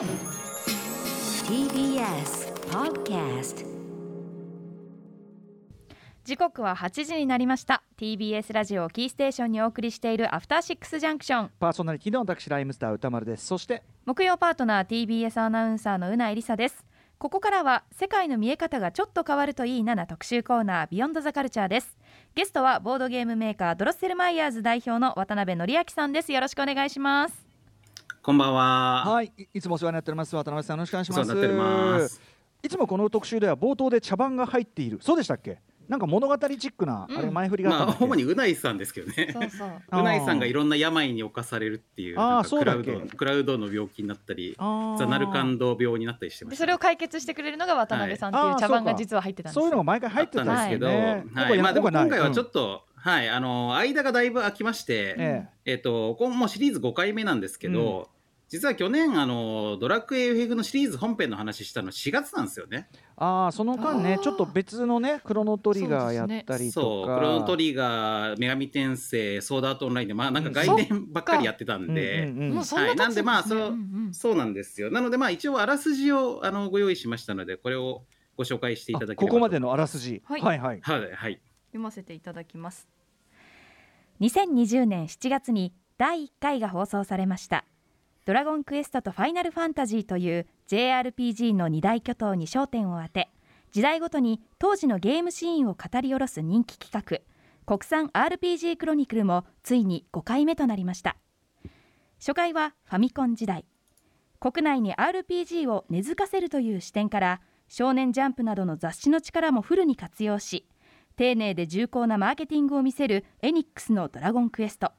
TBS Podcast 時刻は8時になりました。TBS ラジオをキーステーションにお送りしているアフターシックスジャンクションパーソナリティの私ライムスター歌丸です。そして木曜パートナー TBS アナウンサーのうないりさです。ここからは世界の見え方がちょっと変わるといいなな特集コーナービヨンドザカルチャーです。ゲストはボードゲームメーカードロッセルマイヤーズ代表の渡辺則明さんです。よろしくお願いしますこんばんは。はいいいつもお世話になっております。渡辺さんよろしくお願いします。お世話になっております。いつもこの特集では冒頭で茶番が入っている。そうでしたっけ？なんか物語チックな、うん。あれ前振りがあったまあ主にうないさんですけどね。そうそう。うないさんがいろんな病に侵されるっていうあーなんかクラウそうだっけ？ドクラウドの病気になったり、ザナルカンド病になったりしてました。ね。でそれを解決してくれるのが渡辺さんっていう茶番が実は入ってたんですそういうのが毎回入ってたんですけど、けどねはい、まあでも今回はちょと、っと、はい、あの間がだいぶ空きまして、ええ。っ、とこもうシリーズ5回目なんですけど。実は去年あのドラクエ FF のシリーズ本編の話したの4月なんですよね。ああその間ねちょっと別のねクロノトリガーやったりとか。そうクロノトリガー女神転生ソードアートオンラインでまあなんか外伝ばっかりやってたんで、うんうんうん。もうそんな経つはいなんでまあそうんうん。そうなんですよ。なのでまあ一応あらすじをあのご用意しましたのでこれをご紹介していただければあここまでのあらすじ。はい。はいはい。はいはい読ませていただきます。2020年7月に第1回が放送されました。ドラゴンクエストとファイナルファンタジーという JRPG の二大巨頭に焦点を当て時代ごとに当時のゲームシーンを語り下ろす人気企画国産 RPG クロニクルもついに5回目となりました。初回はファミコン時代。国内に RPG を根付かせるという視点から少年ジャンプなどの雑誌の力もフルに活用し丁寧で重厚なマーケティングを見せるエニックスのドラゴンクエスト。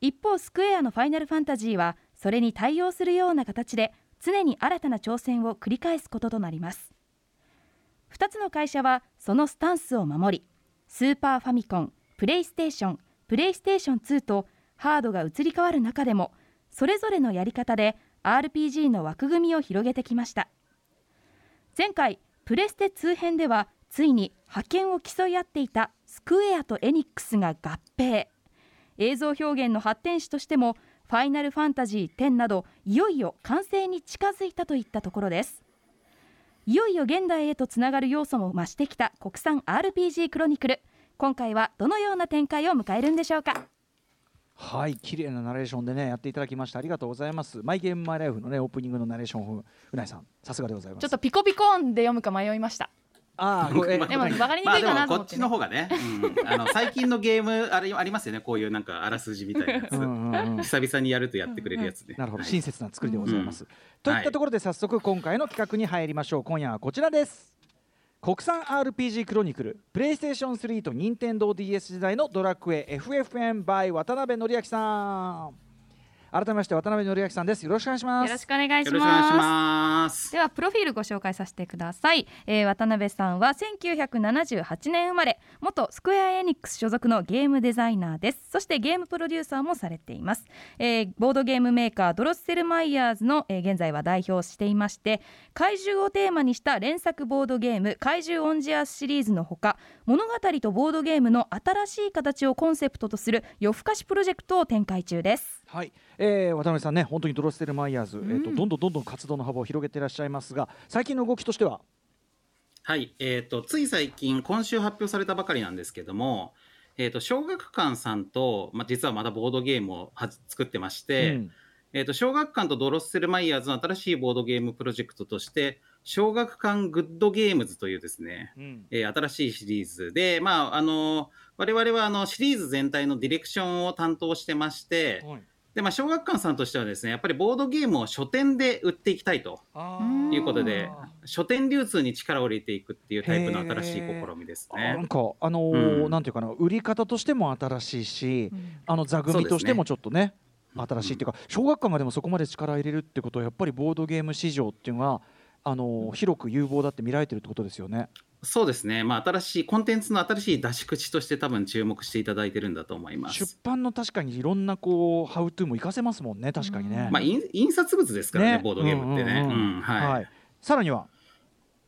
一方スクエアのファイナルファンタジーはそれに対応するような形で常に新たな挑戦を繰り返すこととなります。2つの会社はそのスタンスを守りスーパーファミコンプレイステーションプレイステーション2とハードが移り変わる中でもそれぞれのやり方で RPG の枠組みを広げてきました。前回プレステ2編ではついに覇権を競い合っていたスクエアとエニックスが合併。映像表現の発展史としてもファイナルファンタジー10などいよいよ完成に近づいたといったところです。いよいよ現代へとつながる要素も増してきた国産 RPG クロニクル。今回はどのような展開を迎えるんでしょうか？はい綺麗なナレーションでねやっていただきました。ありがとうございます。マイゲームマイライフのねオープニングのナレーション風うないさんさすがでございます。ちょっとピコピコ音で読むか迷いましたああこれえでも分かりにまあくいかなでもこっちと思ってね、の方がね、うん、あの最近のゲームあれありますよね。こういうなんかあらすじみたいなやつ。久々にやるとやってくれるやつね。なるほど。はい。親切な作りでございます、うん。といったところで早速今回の企画に入りましょう。今夜はこちらです。国産 RPG クロニクルプレイステーション3と任天堂 d s 時代のドラクエ FFM by 渡辺則明さん改めまして渡辺則明さんです。よろしくお願いします。よろしくお願いします。ではプロフィールご紹介させてください、えー渡辺さんは1978年生まれ元スクエアエニックス所属のゲームデザイナーです。そしてゲームプロデューサーもされています、えーボードゲームメーカードロッセルマイヤーズの、えー現在は代表をしていまして怪獣をテーマにした連作ボードゲーム怪獣オンジアスシリーズのほか物語とボードゲームの新しい形をコンセプトとする夜更かしプロジェクトを展開中ですはい、えー渡辺さんね本当にドロステルマイヤーズ、ん。えー、とどんどんどんどん活動の幅を広げていらっしゃいますが最近の動きとしては？はい、えー、とつい最近今週発表されたばかりなんですけども、えー、と小学館さんと、まあ、実はまだボードゲームをはじ作ってまして、うん。えー、と小学館とドロッセルマイヤーズの新しいボードゲームプロジェクトとして小学館グッドゲームズというですね、うん。えー新しいシリーズで、まあ、あの我々はあのシリーズ全体のディレクションを担当してまして、はいでまあ、小学館さんとしてはですねやっぱりボードゲームを書店で売っていきたいと。いうことで書店流通に力を入れていくっていうタイプの新しい試みですね。なん。かあのーうん。なんていうかな売り方としても新しいし、あの座組としてもちょっとね新しいっていうか小学館がでもそこまで力入れるってことはやっぱりボードゲーム市場っていうのがあのー広く有望だって見られてるってことですよね。そうですね、まあ、新しいコンテンツの新しい出し口として多分注目していただいてるんだと思いま出す。版の確かにいろんなこうハウトゥーも活かせますもんね。確かにね。まあ、印印刷物ですからねボードゲームってね。うんうんうんうん。はい。はい。さらには？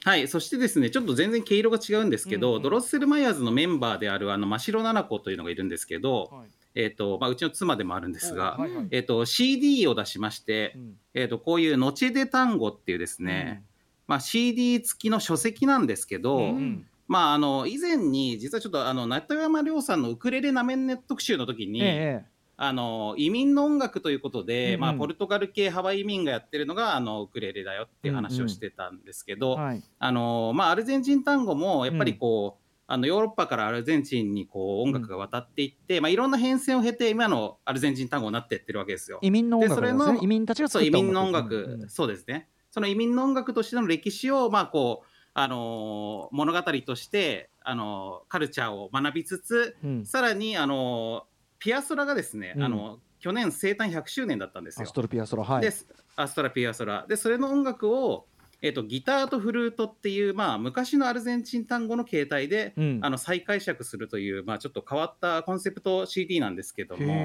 はい、そしてですね、ちょっと全然毛色が違うんですけど、うんうん。ドロッセルマイヤーズのメンバーであるあの真城奈々子というのがいるんですけど、えっ、と、まあ、うちの妻でもあるんですが、はいはいえっ、と、CD を出しまして、うん。えっ、と、こういうノチェデ単語っていうですね、まあ、CD 付きの書籍なんですけど、うんまあ、あの、以前に、実はちょっと、あの、中山亮さんのウクレレなめんね特集の時に、ええあの移民の音楽ということで、うんうん。まあ、ポルトガル系ハワイ移民がやってるのがあのウクレレだよっていう話をしてたんですけど、はい。あのまあ、アルゼンチン単語もやっぱりこう、あのヨーロッパからアルゼンチンにこう音楽が渡っていって、まあ、いろんな変遷を経て今のアルゼンチン単語になっていってるわけですよ。移民の音楽ね。移民たちが作った音楽、うんうん。そうですねその移民の音楽としての歴史をまあこうあの物語としてあのカルチャーを学びつつうん。さらにあのピアソラがですね、うん。あの去年生誕100周年だったんですよ。アストロピアソラはい。でアストラピアソラ。でそれの音楽を、えっとギターとフルートっていう、まあ、昔のアルゼンチン単語の形態で、うん。あの再解釈するという、まあ、ちょっと変わったコンセプト CD なんですけども、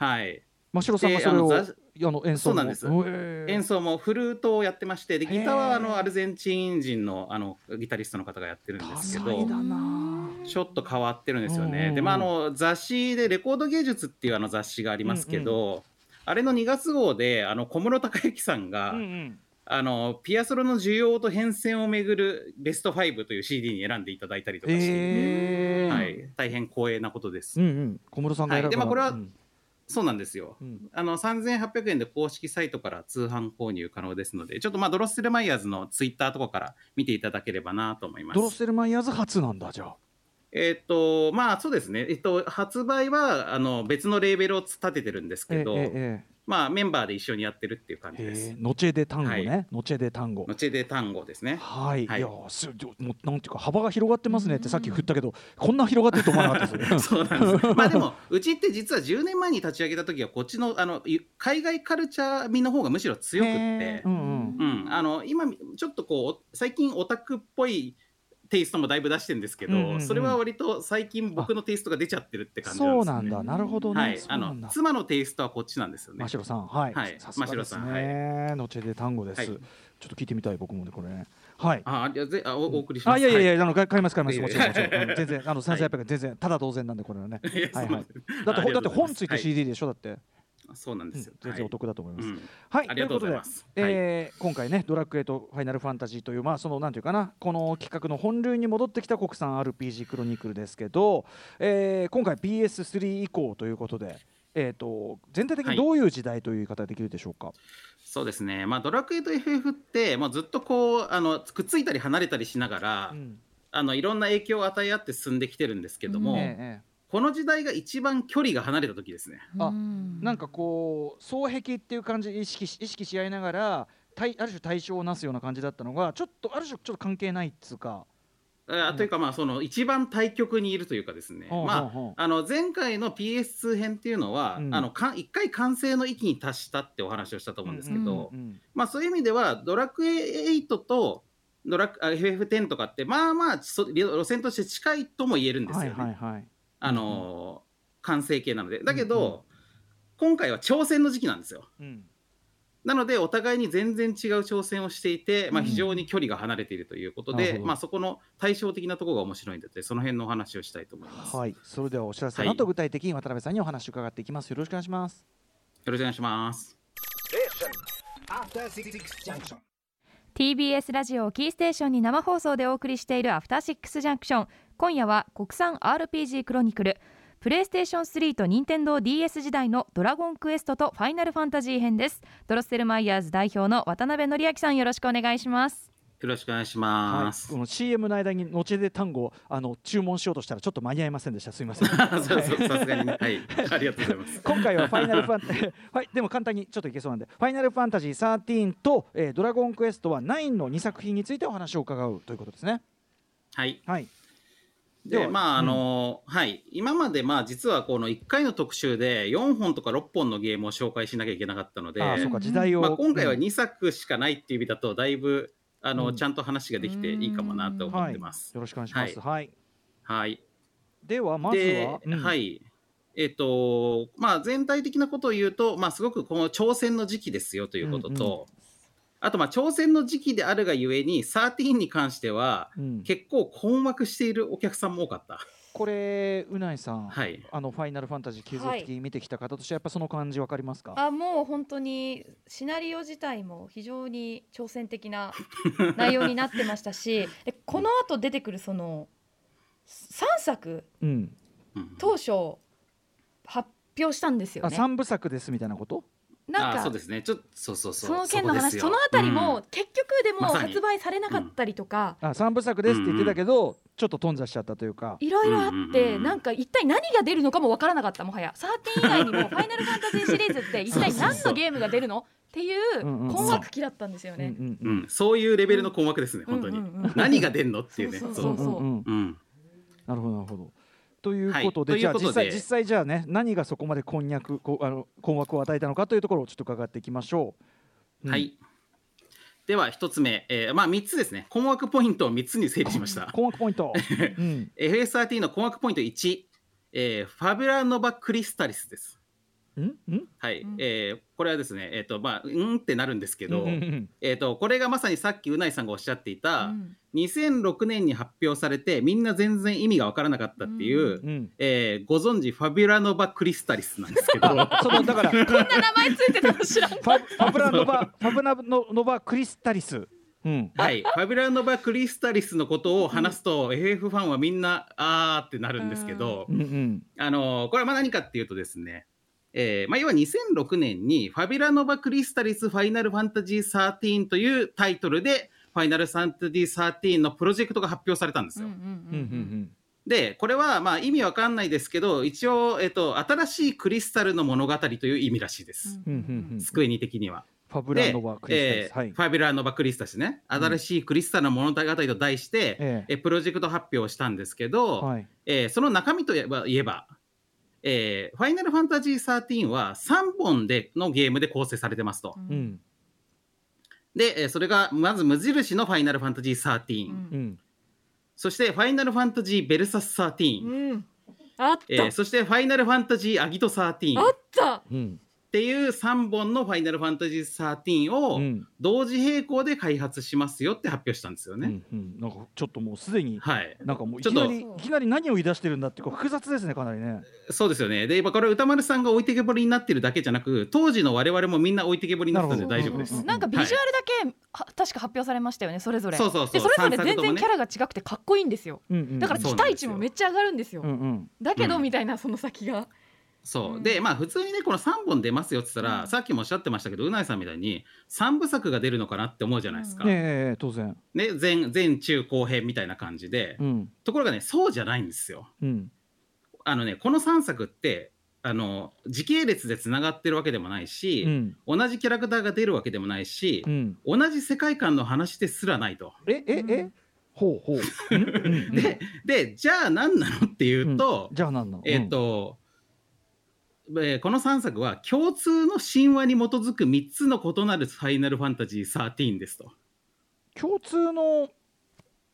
はい、真城さんがでそれをあの演奏も？そうなんです。演奏もフルートをやってましてでギターはあのアルゼンチン人のあのギタリストの方がやってるんですけどちょっと変わってるんですようんうんうん。ねで、まあ、あの雑誌で「レコード芸術」っていうあの雑誌がありますけど、あれの2月号であの小室孝之さんが、うんうん。あのピアソロの需要と変遷をめぐるベスト5という CD に選んでいただいたりとかしていて、へえはい、大変光栄なことです。うんうん。小室さんが選ぶはい。でまあこれはうんそうなんですよ。うんあの3800円で公式サイトから通販購入可能ですので、ちょっとまあドロッセルマイヤーズのツイッターとかから見ていただければなと思います。ドロッセルマイヤーズ初なんだじゃあえっ、と、まあそうですね、えっと、発売はあの別のレーベルを立ててるんですけど、えええまあメンバーで一緒にやってるっていう感じです。え。ノチェデ単語はねノチェデ単語。のちで単語ですね。はい、はい。い、やすもうなんていうか幅が広がってますね。ってさっき振ったけどこんな広がってると思わなかったですよ そうなんです。まあでも、うちって実は10年前に立ち上げた時は、こっちのあのゆ海外カルチャー味の方がむしろ強くって。うんうん、あの今ちょっとこう最近オタクっぽいテイストもだいぶ出してるんですけど、うんうんうん。それは割と最近僕のテイストが出ちゃってるって感じなんですよね。そうなんだ。なるほどね、はい、あの妻のテイストはこっちなんですよね。真。城さん。はい、はい。さすがですね、ノチェデ単語です、はい。ちょっと聞いてみたい僕もねこれね。はい。あ、いやぜあおお送りします。あいやいやいや、はあの買います買います。もちろんもちろん。全然あの3800円全然ただ同然なんでこれはね。いやはいはい。だってほだって本ついてはい。CD でしょだって、そうなんですよ。全然お得だと思います、はい。うん。はい、ありがとうございます。えー今回ね、ドラクエとファイナルファンタジーという、まあ、そのなんていうかな、この企画の本流に戻ってきた国産 RPG クロニクルですけど、えー今回 PS3 以降ということで、えー、と全体的にどういう時代という言い方ができるでしょうか？そうですね。まあドラクエと FF ってもうずっとこうあのくっついたり離れたりしながら、うん。あのいろんな影響を与え合って進んできてるんですけども、ええええこの時代が一番距離が離れた時ですね。あなんかこう双璧っていう感じで意識し意識し合いながら対ある種対象をなすような感じだったのがちょっとある種ちょっと関係ないっつうか。あというかまあその一番対極にいるというかですね、まああの前回の PS2 編っていうのは、うんあのか一回完成の域に達したってお話をしたと思うんですけど、うんうんまあそういう意味ではドラクエ8とドラクあ FF10 とかってまあまあそ路線として近いとも言えるんですはいよね。はいはい。あのー完成形なので。だけど、うん。うん今回は挑戦の時期なんですよ。うん。なのでお互いに全然違う挑戦をしていて、まあ、うん。非常に距離が離れているということで、なるほど。まあ、そこの対照的なところが面白いのでその辺のお話をしたいと思います、よはい、それではお知らせの後、具体的に渡辺さんにお話を伺っていきます。よろしくお願いします。ろしくお願いします. TBS ラジオキーステーションに生放送でお送りしているアフターシックスジャンクション。今夜は国産 RPG クロニクル。プレイステーション3と任天堂 d s 時代のドラゴンクエストとファイナルファンタジー編です。ドロッセルマイヤーズ代表の渡辺則明さんよろしくお願いします。よろしくお願いしはい、ます、この CM の間に後で単語あの注文しようとしたらちょっと間に合いませんでした。すみません。さすがに。ねはい。ありがとうございます。今回はファイナルファン はい。でも簡単にちょっといけそうなんで。ファイナルファンタジー13と、えードラゴンクエストは9の2作品についてお話を伺うということですね。はい。はい。でまああの、はい。今までまあ実はこの1回の特集で4本とか6本のゲームを紹介しなきゃいけなかったのでああ時代を、まあ、今回はうん2作しかないっていう意味だとだいぶあの、うん。ちゃんと話ができていいかもなと思ってます。よろしくお願いします。はい。はい、ではまずで、は、うん。はい。えっ、とまあ全体的なことを言うと、まあ、すごくこの挑戦の時期ですよということと、うんあとまあ挑戦の時期であるがゆえに13に関してはうん。結構困惑しているお客さんも多かった。これうないさん、はい。あのファイナルファンタジー継続的に見てきた方としてやっぱその感じわかりますか、あもう本当にシナリオ自体も非常に挑戦的な内容になってましたし でこの後出てくるその3作うん、うん。当初発表したんですよあね。三部作ですみたいなこと？なんかあそうですね。ちょっとそうそうそう。その件の話そのあたりうん。も結局でも発売されなかったりとか、あ三部作ですって言ってたけど、ちょっと頓挫しちゃったというか。いろいろあってなんか一体何が出るのかもわからなかったもはや。13以外にも「ファイナルファンタジー」シリーズって一体何のゲームが出るの？っていう困惑期だったんですようんね。うんうん、そういうレベルの困惑ですね、本当に、何が出んのっていうね。そうそそう。うそうなるほどなるほど。ということで、はい。じゃあ実際実際じゃあね何がそこまでこんにゃくこあの困惑を与えたのかというところをちょっと伺っていきましょう。うん。はいでは一つ目、えーまあ3つですね。困惑ポイントを3つに整理しました。困惑ポイント。うん。FS13 の困惑ポイント1、えーファビュラノバクリスタリスです。ん？ん？はい、うん。えーこれはですねえっ、とまあうんってなるんですけど、うんうんえっ、とこれがまさにさっきうないさんがおっしゃっていた、うん2006年に発表されてみんな全然意味がわからなかったっていう、うんうん。えーご存知ファビュラノバクリスタリスなんですけどあ そのだからファ こんな名前ついてたの知らんファブラノバファブラノノバクリスタリス。うん。はい、ファビュラノバクリスタリスのことを話すと、FF ファンはみんなあーってなるんですけど、うんうん。あのこれはまあ何かっていうとですね、えーまあ、要は2006年にファビュラノバクリスタリスファイナルファンタジー13というタイトルでファイナルファンタジー13のプロジェクトが発表されたんですよ。うんうんうんうんでこれはまあ意味わかんないですけど一応、えっと、新しいクリスタルの物語という意味らしいです、うんうんうん。スクエニ的には。ファブラでノバクリスタリス。はいえー。ファビュラノバクリスタリスね新しいクリスタルの物語と題して、えええプロジェクト発表をしたんですけど、はい。えーその中身といえば言えば、えーファイナルファンタジー13は3本でのゲームで構成されてますと。うんで、えーそれがまず無印のファイナルファンタジー13、うん。うん。そしてファイナルファンタジーベルサス13、うん。あった、えーそしてファイナルファンタジーアギト13あっった。うん。ていう3本のファイナルファンタジー13をうん。同時並行で開発しますよって発表したんですよね。うんうん。なんかちょっともうすでに。はい。なんかもういちょっときなりいきなり何を言い出してるんだってこう複雑ですねかなりね。そうですよね。で、今これ歌丸さんが置いてけぼりになってるだけじゃなく、当時の我々もみんな置いてけぼりになってたんで大丈夫です。なんかビジュアルだけ、は確か発表されましたよねそれぞれそうそうそうでそれぞれ全然キャラが違くてかっこいいんですようんうん。だから期待値もめっちゃ上がるんですよ、うんうん。だけど、うんみたいなその先がそうう。んで、まあ普通にね、この3本出ますよって言ったら、うんさっきもおっしゃってましたけど、うないさんみたいに3部作が出るのかなって思うじゃないですか。ねえ当然。ね、前、前中後編みたいな感じで。うんところがね、そうじゃないんですよ。うんあのね、この3作って、あの、時系列で繋がってるわけでもないし、うん同じキャラクターが出るわけでもないしう、ん。同じ世界観の話ですらないと。えええ？ほうほう。うんうんうんで、で、じゃあ何なのっていうと、じゃあ何なの？えっ、と、えーこの3作は共通の神話に基づく3つの異なるファイナルファンタジー13ですと。共通の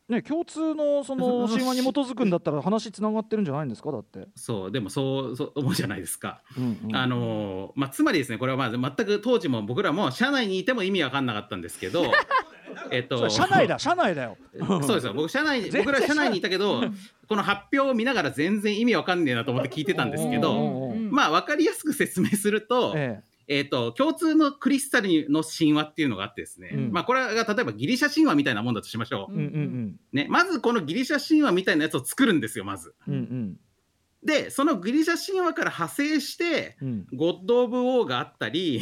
ね共通のその神話に基づくんだったら話つながってるんじゃないんですか？だって。そう、でもそうそう思うじゃないですか。うんうんあのーまあ、つまりですね、これはまあ全く当時も僕らも社内にいても意味わかんなかったんですけど、えっそと、れ社内だ 社内だよ。そうですよ、僕社内僕ら社内にいたけど、この発表を見ながら全然意味わかんねえなと思って聞いてたんですけおど、まあ分かりやすく説明すると、ええ。っ、と、共通のクリスタルの神話っていうのがあってですね、うん。まあこれが例えばギリシャ神話みたいなもんだとしましょう。えうんうん。ね、まずこのギリシャ神話みたいなやつを作るんですよ、まず。うんうん。で、そのギリシャ神話から派生して、うん。うんゴッド・オブ・ウォーがあったり、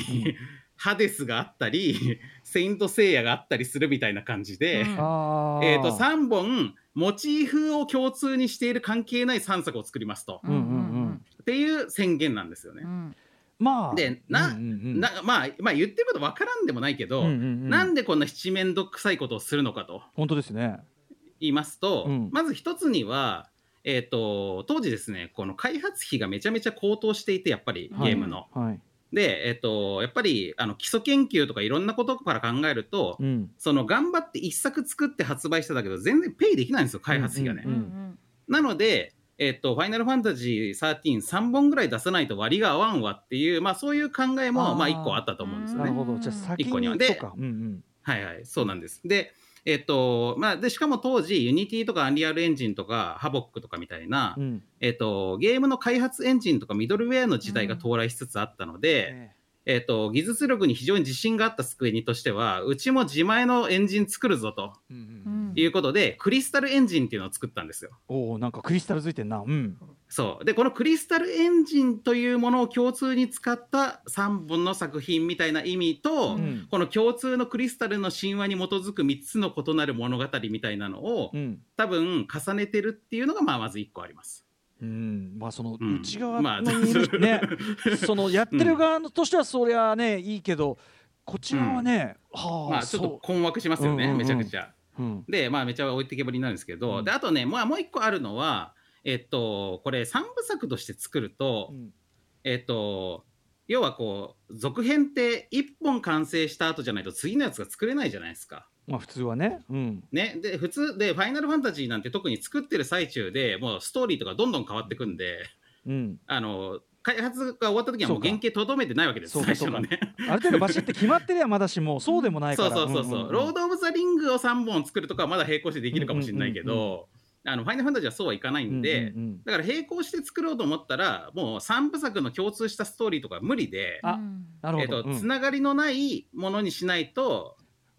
ハデスがあったり、セイント・セイヤがあったりするみたいな感じで。えっ、と、3本、モチーフを共通にしている関係ない3作を作りますと。うんうんうんっていう宣言なんですよね。うんまあでなうんうんうんなまあ、まあ、言ってること分からんでもないけど、うんうんうんなんでこんな七面倒くさいことをするのかと本当ですね。言いますと、うんまず一つには、えー、と当時ですねこの開発費がめちゃめちゃ高騰していてやっぱりゲームの。はい。で、えっとやっぱりあの基礎研究とかいろんなことから考えると、うんその頑張って一作作って発売しただけど全然ペイできないんですよ開発費がね。うんうんうんなので、えっと、ファイナルファンタジー13、3本ぐらい出さないと割が合わんわっていう、まあそういう考えも、まあ一個あったと思うんですよね。なるほど。じゃあ先に一個には。でそうんうん。はいはい、そうなんです。で、えっと、まあ、で、しかも当時、Unity とか Unreal Engine とか Havoc とかみたいな、うん。えっと、ゲームの開発エンジンとかミドルウェアの時代が到来しつつあったので、ねえっと、技術力に非常に自信があったスクエニとしては、うちも自前のエンジン作るぞということで、クリスタルエンジンっていうのを作ったんですよ。おおなんかクリスタルついてんなうんそう。で、このクリスタルエンジンというものを共通に使った3本の作品みたいな意味と、うんこの共通のクリスタルの神話に基づく3つの異なる物語みたいなのを、うん多分重ねてるっていうのが、まあ、まず1個あります。うん。まあそのうん。内側まあのにいるね。そのやってる側としてはそりゃねいいけどこちらはねはまああ、ちょっとそ困惑しますよね、めちゃくちゃ。で、まあ、めちゃ置いてけぼりになるんですけど、うん。であとね、まあ、もう一個あるのは、えっと、これ、3部作として作ると、うん。えっと、要はこう、続編って1本完成した後じゃないと次のやつが作れないじゃないですか。まあ普通はね。うん。ね、で普通で、ファイナルファンタジーなんて特に作ってる最中でもうストーリーとかどんどん変わってくんで、うん。あの開発が終わった時はもう原型とどめてないわけです、最初のね。ある程度バシって決まってりゃまだしもそうでもないか そうらそうそうそう、んんんロード・オブ・ザ・リングを3本作るとかはまだ並行してできるかもしれないけうんうんうんど、あのファイナルファンタジーはそうはいかないんで、うんうんうんだから並行して作ろうと思ったら、もう3部作の共通したストーリーとか無理で、あうん。えっなるほど、うんとつながりのないものにしないと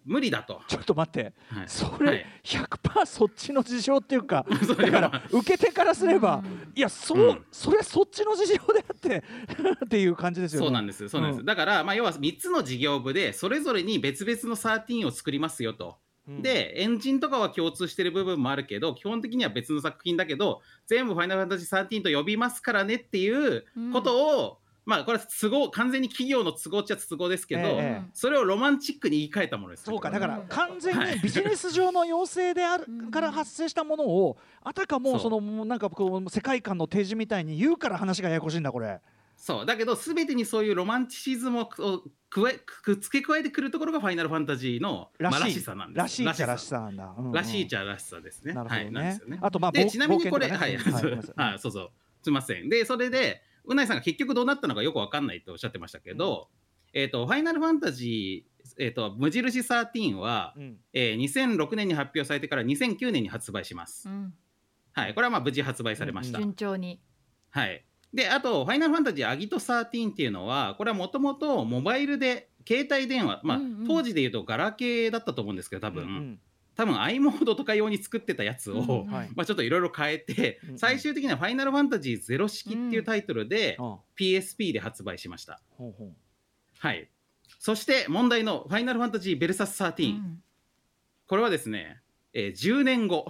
無理だと。ちょっと待って。はい。そはれい100%そっちの事情っていうかだから受け手からすればうん。いやそう、うん。それそっちの事情であって っていう感じですよね。そうなんです、そうなんです。うん。だから、まあ、要は3つの事業部で、それぞれに別々の13を作りますよと。うん。で、エンジンとかは共通してる部分もあるけど、基本的には別の作品だけど、全部ファイナルファンタジー13と呼びますからねっていうことを、まあ、これは都合、完全に企業の都合っちゃ都合ですけど、ええそれをロマンチックに言い換えたものです。そうかだからうん。完全はいにビジネス上の要請であるうんから発生したものをあたかもそのもうなんかこう世界観の提示みたいに言うから話がややこしいんだこれ。そう。だけど、すべてにそういうロマンチシズムをく加えく付け加えてくるところがファイナルファンタジーの、まあ、ららしい。しさなんです。らしいっちゃらしさ。さなんだ、うんうん。らしいっちゃらしさですね。なるほどね。はい、ね。あとまあちなみにこれ、ね うんはい。はい、そうそう、すみません。で、それで、うないさんが結局どうなったのかよくわかんないっておっしゃってましたけど、えっ、と、ファイナルファンタジー、えっ、と、無印13は、うん。えー2006年に発表されてから2009年に発売します。うん。はい、これはまあ無事発売されました。順調に。はい。で、あと、ファイナルファンタジーアギト13っていうのは、これはもともとモバイルで、携帯電話、まあ、うんうん。当時で言うとガラケーだったと思うんですけど、多分、うん多分 i モードとか用に作ってたやつを、うん。うんはい。まあ、ちょっといろいろ変えて、うん。うん最終的には「ファイナルファンタジーゼロ式」っていうタイトルで、あ PSP で発売しました。はい。そして問題の「ファイナルファンタジーベルサス13」うん。これはですね、えー10年後、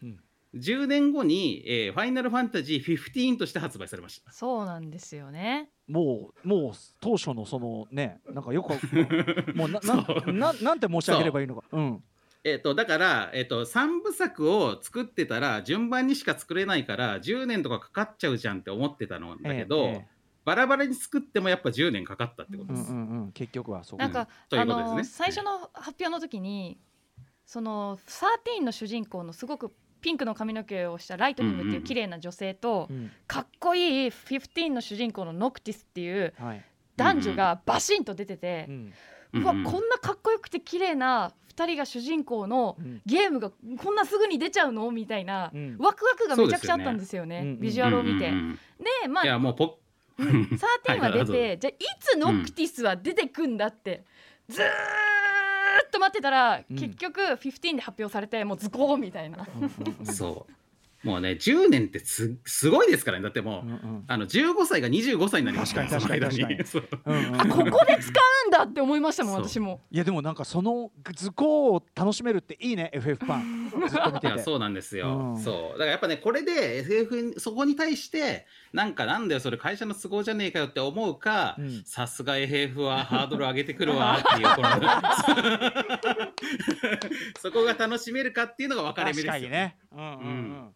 うん。10年後に、えーファイナルファンタジー15として発売されました。そうなんですよね。もうもう当初のそのねなんかよく もうななななんて申し上げればいいのか。うんえっとだから、えっと3部作を作ってたら順番にしか作れないから10年とかかかっちゃうじゃんって思ってたのだけど、えええバラバラに作ってもやっぱ10年かかったってことです。うんうんうん結局はそう。なんか、というあことですね。の最初の発表の時にその13の主人公のすごくピンクの髪の毛をしたライトニングっていう綺麗な女性と、うん。かっこいい15の主人公のノクティスっていうはい。男女がバシンと出ててう、ん。うわうんうん。こんなかっこよくて綺麗な2人が主人公のうん。ゲームがこんなすぐに出ちゃうの？みたいな、うん。ワクワクがめちゃくちゃあったんですよねね。ビジュアルを見て。うんうんうんでまあいやもうポ13は出はいじゃあいつノクティスは出てくんだって、ずーっと待ってたら、うん。結局15で発表されてもうズコーみたいな。うんうんうん。そ うもうね10年ってすすごいですからね。だってもう、うんうん。あの15歳が25歳になりました確かに確かにその間に。ここで使うんだって思いましたもん私も。いやでもなんかその図工を楽しめるっていいね FF ファン。てて。そうなんですよ、うん。そう。だからやっぱねこれで SF にそこに対してなんかなんだよそれ会社の都合じゃねえかよって思うかうん。さすが FF はハードル上げてくるわ っていうこのそこが楽しめるかっていうのが分かれ目確ですよかにね。うんうんううんん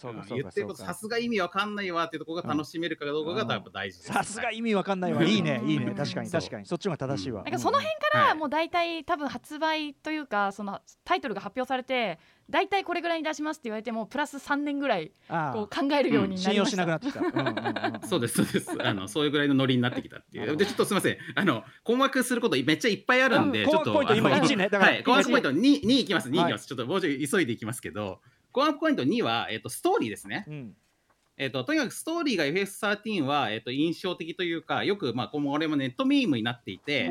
そうかそう言ってることさすが意味わかんないわっていうところが楽しめるかどうかがやっぱ大事です、さすが意味わかんないわ。いいねいいね。うん。確かに確かに。そっちの方が正しいわ。なんかその辺かはい。らもう大体多分発売というかそのタイトルが発表されて大体これぐらいに出しますって言われてもプラス3年ぐらいあこう考えるようにな信用しりました、なくなってきた。うんうんうんそうですそうです。あのそういうぐらいのノリになってきたっていう。でちょっとすみません。あの困惑することめっちゃいっぱいあるんで、うんちょっと困惑ポイント今あの1ねだからはい 困惑ポイント 2, 2いきます。2いきます、はいちょっともうちょい急いでいきますけど困惑ポイント2は、えっとストーリーですね。うん。えっととにかくストーリーが FF13 は、えっと印象的というかよくまあこれもネットミームになっていて、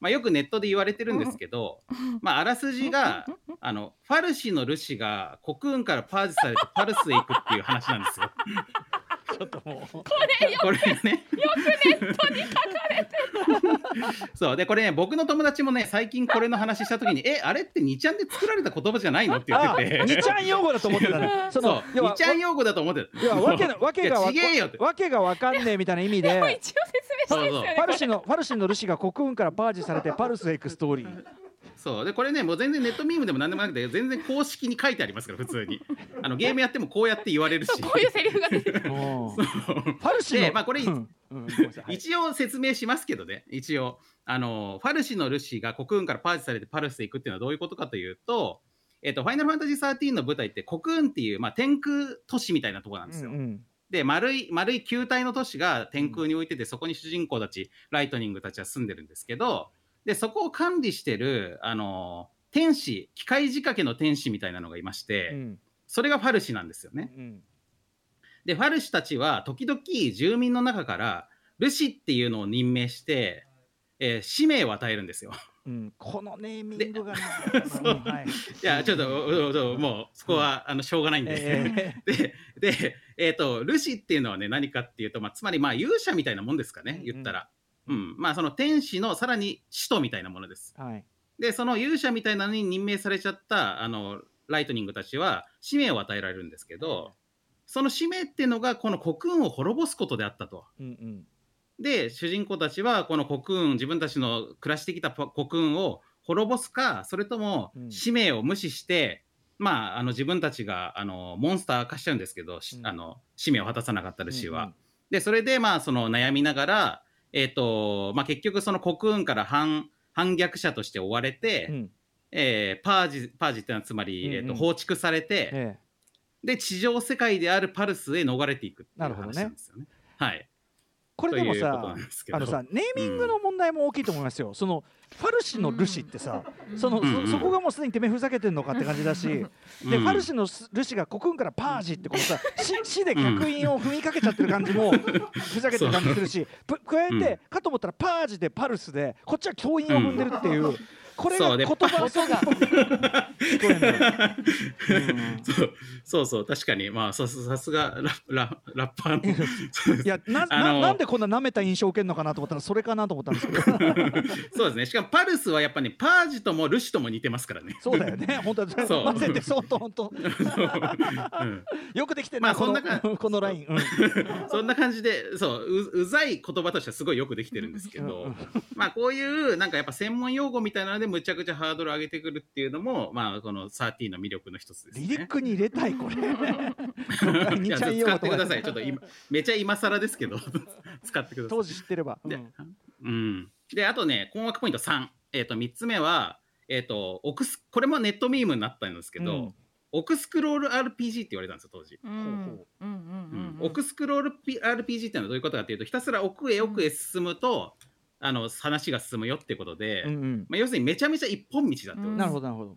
まあ、よくネットで言われてるんですけど、まあ、あらすじがあのファルシのルシがコクーンからパージされてパルスへ行くっていう話なんですよ。ちょっともう。これがね。よくネットに書かれてる。そうでこれね僕の友達もね最近これの話した時に「えあれって2ちゃんで作られた言葉じゃないの?」って言あってて。二ちゃん用語だと思ってたね。そそうの要は2ちゃん用語だと思ってる。いやわけのわけがわいやちげえよってわけがわかんねえみたいな意味で。でも一応説明してですよねファルシのファルシのルシがコクーンからパージされてパルスへ行くストーリー。そう。でこれねもう全然ネットミームでも何でもなくて全然公式に書いてありますから普通に。あのゲームやってもこうやって言われるし。こういうセリフが出てくる。おう。ファルシまあこれうん。うん一応説明しますけどね一応。あのファルシのルシがコクーンからパージされてパルスへ行くっていうのはどういうことかというと、えっとファイナルファンタジー13の舞台ってコクーンっていう、まあ、天空都市みたいなところなんですよ。うんうん。で丸い丸い球体の都市が天空に置いてて、そこに主人公たちライトニングたちは住んでるんですけどでそこを管理してるあの天使機械仕掛けの天使みたいなのがいまして、うん。それがファルシなんですよね。うん。でファルシュたちは時々住民の中からルシっていうのを任命して、えー使命を与えるんですよ。うん。このネーミングがはい。いやちょっともうそこはあのしょうがないんで。えでで、えー、とルシっていうのはね何かっていうと、まあ、つまりまあ勇者みたいなもんですかね言ったら。うん。まあ、その天使のさらに使徒みたいなものです。ーはい。でその勇者みたいなのに任命されちゃったあのライトニングたちは使命を与えられるんですけどその使命っていうのがこのコクーンを滅ぼすことであったと。うんうん。で主人公たちはこのコクーン自分たちの暮らしてきたコクーンを滅ぼすかそれともうん。使命を無視して、まああの自分たちがあのモンスター化しちゃうんですけど、しうん。あの使命を果たさなかったルシーは。うんうん。でそれでまあその悩みながら、えーとまあ、結局そのコクーンから反反逆者として追われて、うん。えーパージパージっていうのはつまり、うんうん。えー、と放逐されて、え。で地上世界であるパルスへ逃れていくっていうなるほどね。話なんですよね。はい、これでもさあのさネーミングの問題も大きいと思いますよ、そのファルシのルシってさ、そのうんうんそそこがもうすでにてめえふざけてんのかって感じだし、でうんファルシのルシがコクンからパージってこのさ 死死で客員を踏みかけちゃってる感じもふざけてる感じするしぷ加えて、かと思ったらパージでパルスでこっちは教員を踏んでるっていう、これが言葉の そうが聞こえんだよ、うんそうそうそう確かに。まあささすがラララッパーの。いやなななんでこんな舐めた印象を受けるのかなと思ったらそれかなと思ったんですけど。そうですね。しかもパルスはやっぱり、パージともルシとも似てますからね。そうだよね。本当はそう。混ぜてそうと本当。う。ん。よくできてるまな、このあそんなかこのライン、うん。そんな感じでそうううざい言葉としてはすごいよくできてるんですけど、まあこういうなんかやっぱ専門用語みたいなのでむちゃくちゃハードル上げてくるっていうのもまあこの13の魅力の一つですね。リリックに入れたいこれ。いや使ってください。ちょっと今めちゃ今更ですけど 使ってください。当時知ってれば、うん。でうん、であとね困惑ポイント3、えー、と3つ目は、えー、とオクスこれもネットミームになったんですけど、うん。オクスクロール RPG って言われたんですよ当時。うん。うんうんうんオクスクロール P- RPG っていうのはどういうことかというとひたすら奥へ奥へ進むと、あの話が進むよってことで、うんうん。まあ、要するにめちゃめちゃ一本道だってことです。なるほどなるほど。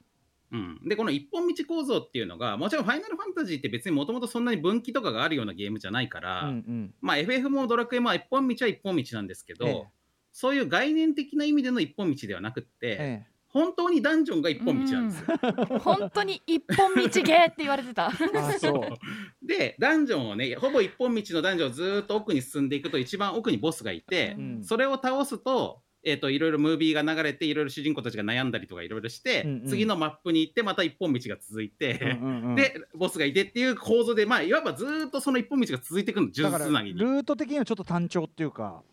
うん、でこの一本道構造っていうのがもちろん「ファイナルファンタジー」って別にもともとそんなに分岐とかがあるようなゲームじゃないから、うんうん。まあ、FF もドラクエも一本道は一本道なんですけど、ええ。そういう概念的な意味での一本道ではなくって、え本当にダンジョンが一本道なんですよ。本当に一本道ゲーって言われてた。えあそう でダンジョンをねほぼ一本道のダンジョンをずーっと奥に進んでいくと一番奥にボスがいて、うんそれを倒すと,、えー、といろいろムービーが流れていろいろ主人公たちが悩んだりとかいろいろして、うんうん次のマップに行ってまた一本道が続いて、うんうんうんでボスがいてっていう構造でまあいわばずーっとその一本道が続いていくの呪だから術つなぎにル。ート的にはちょっと単調っていうか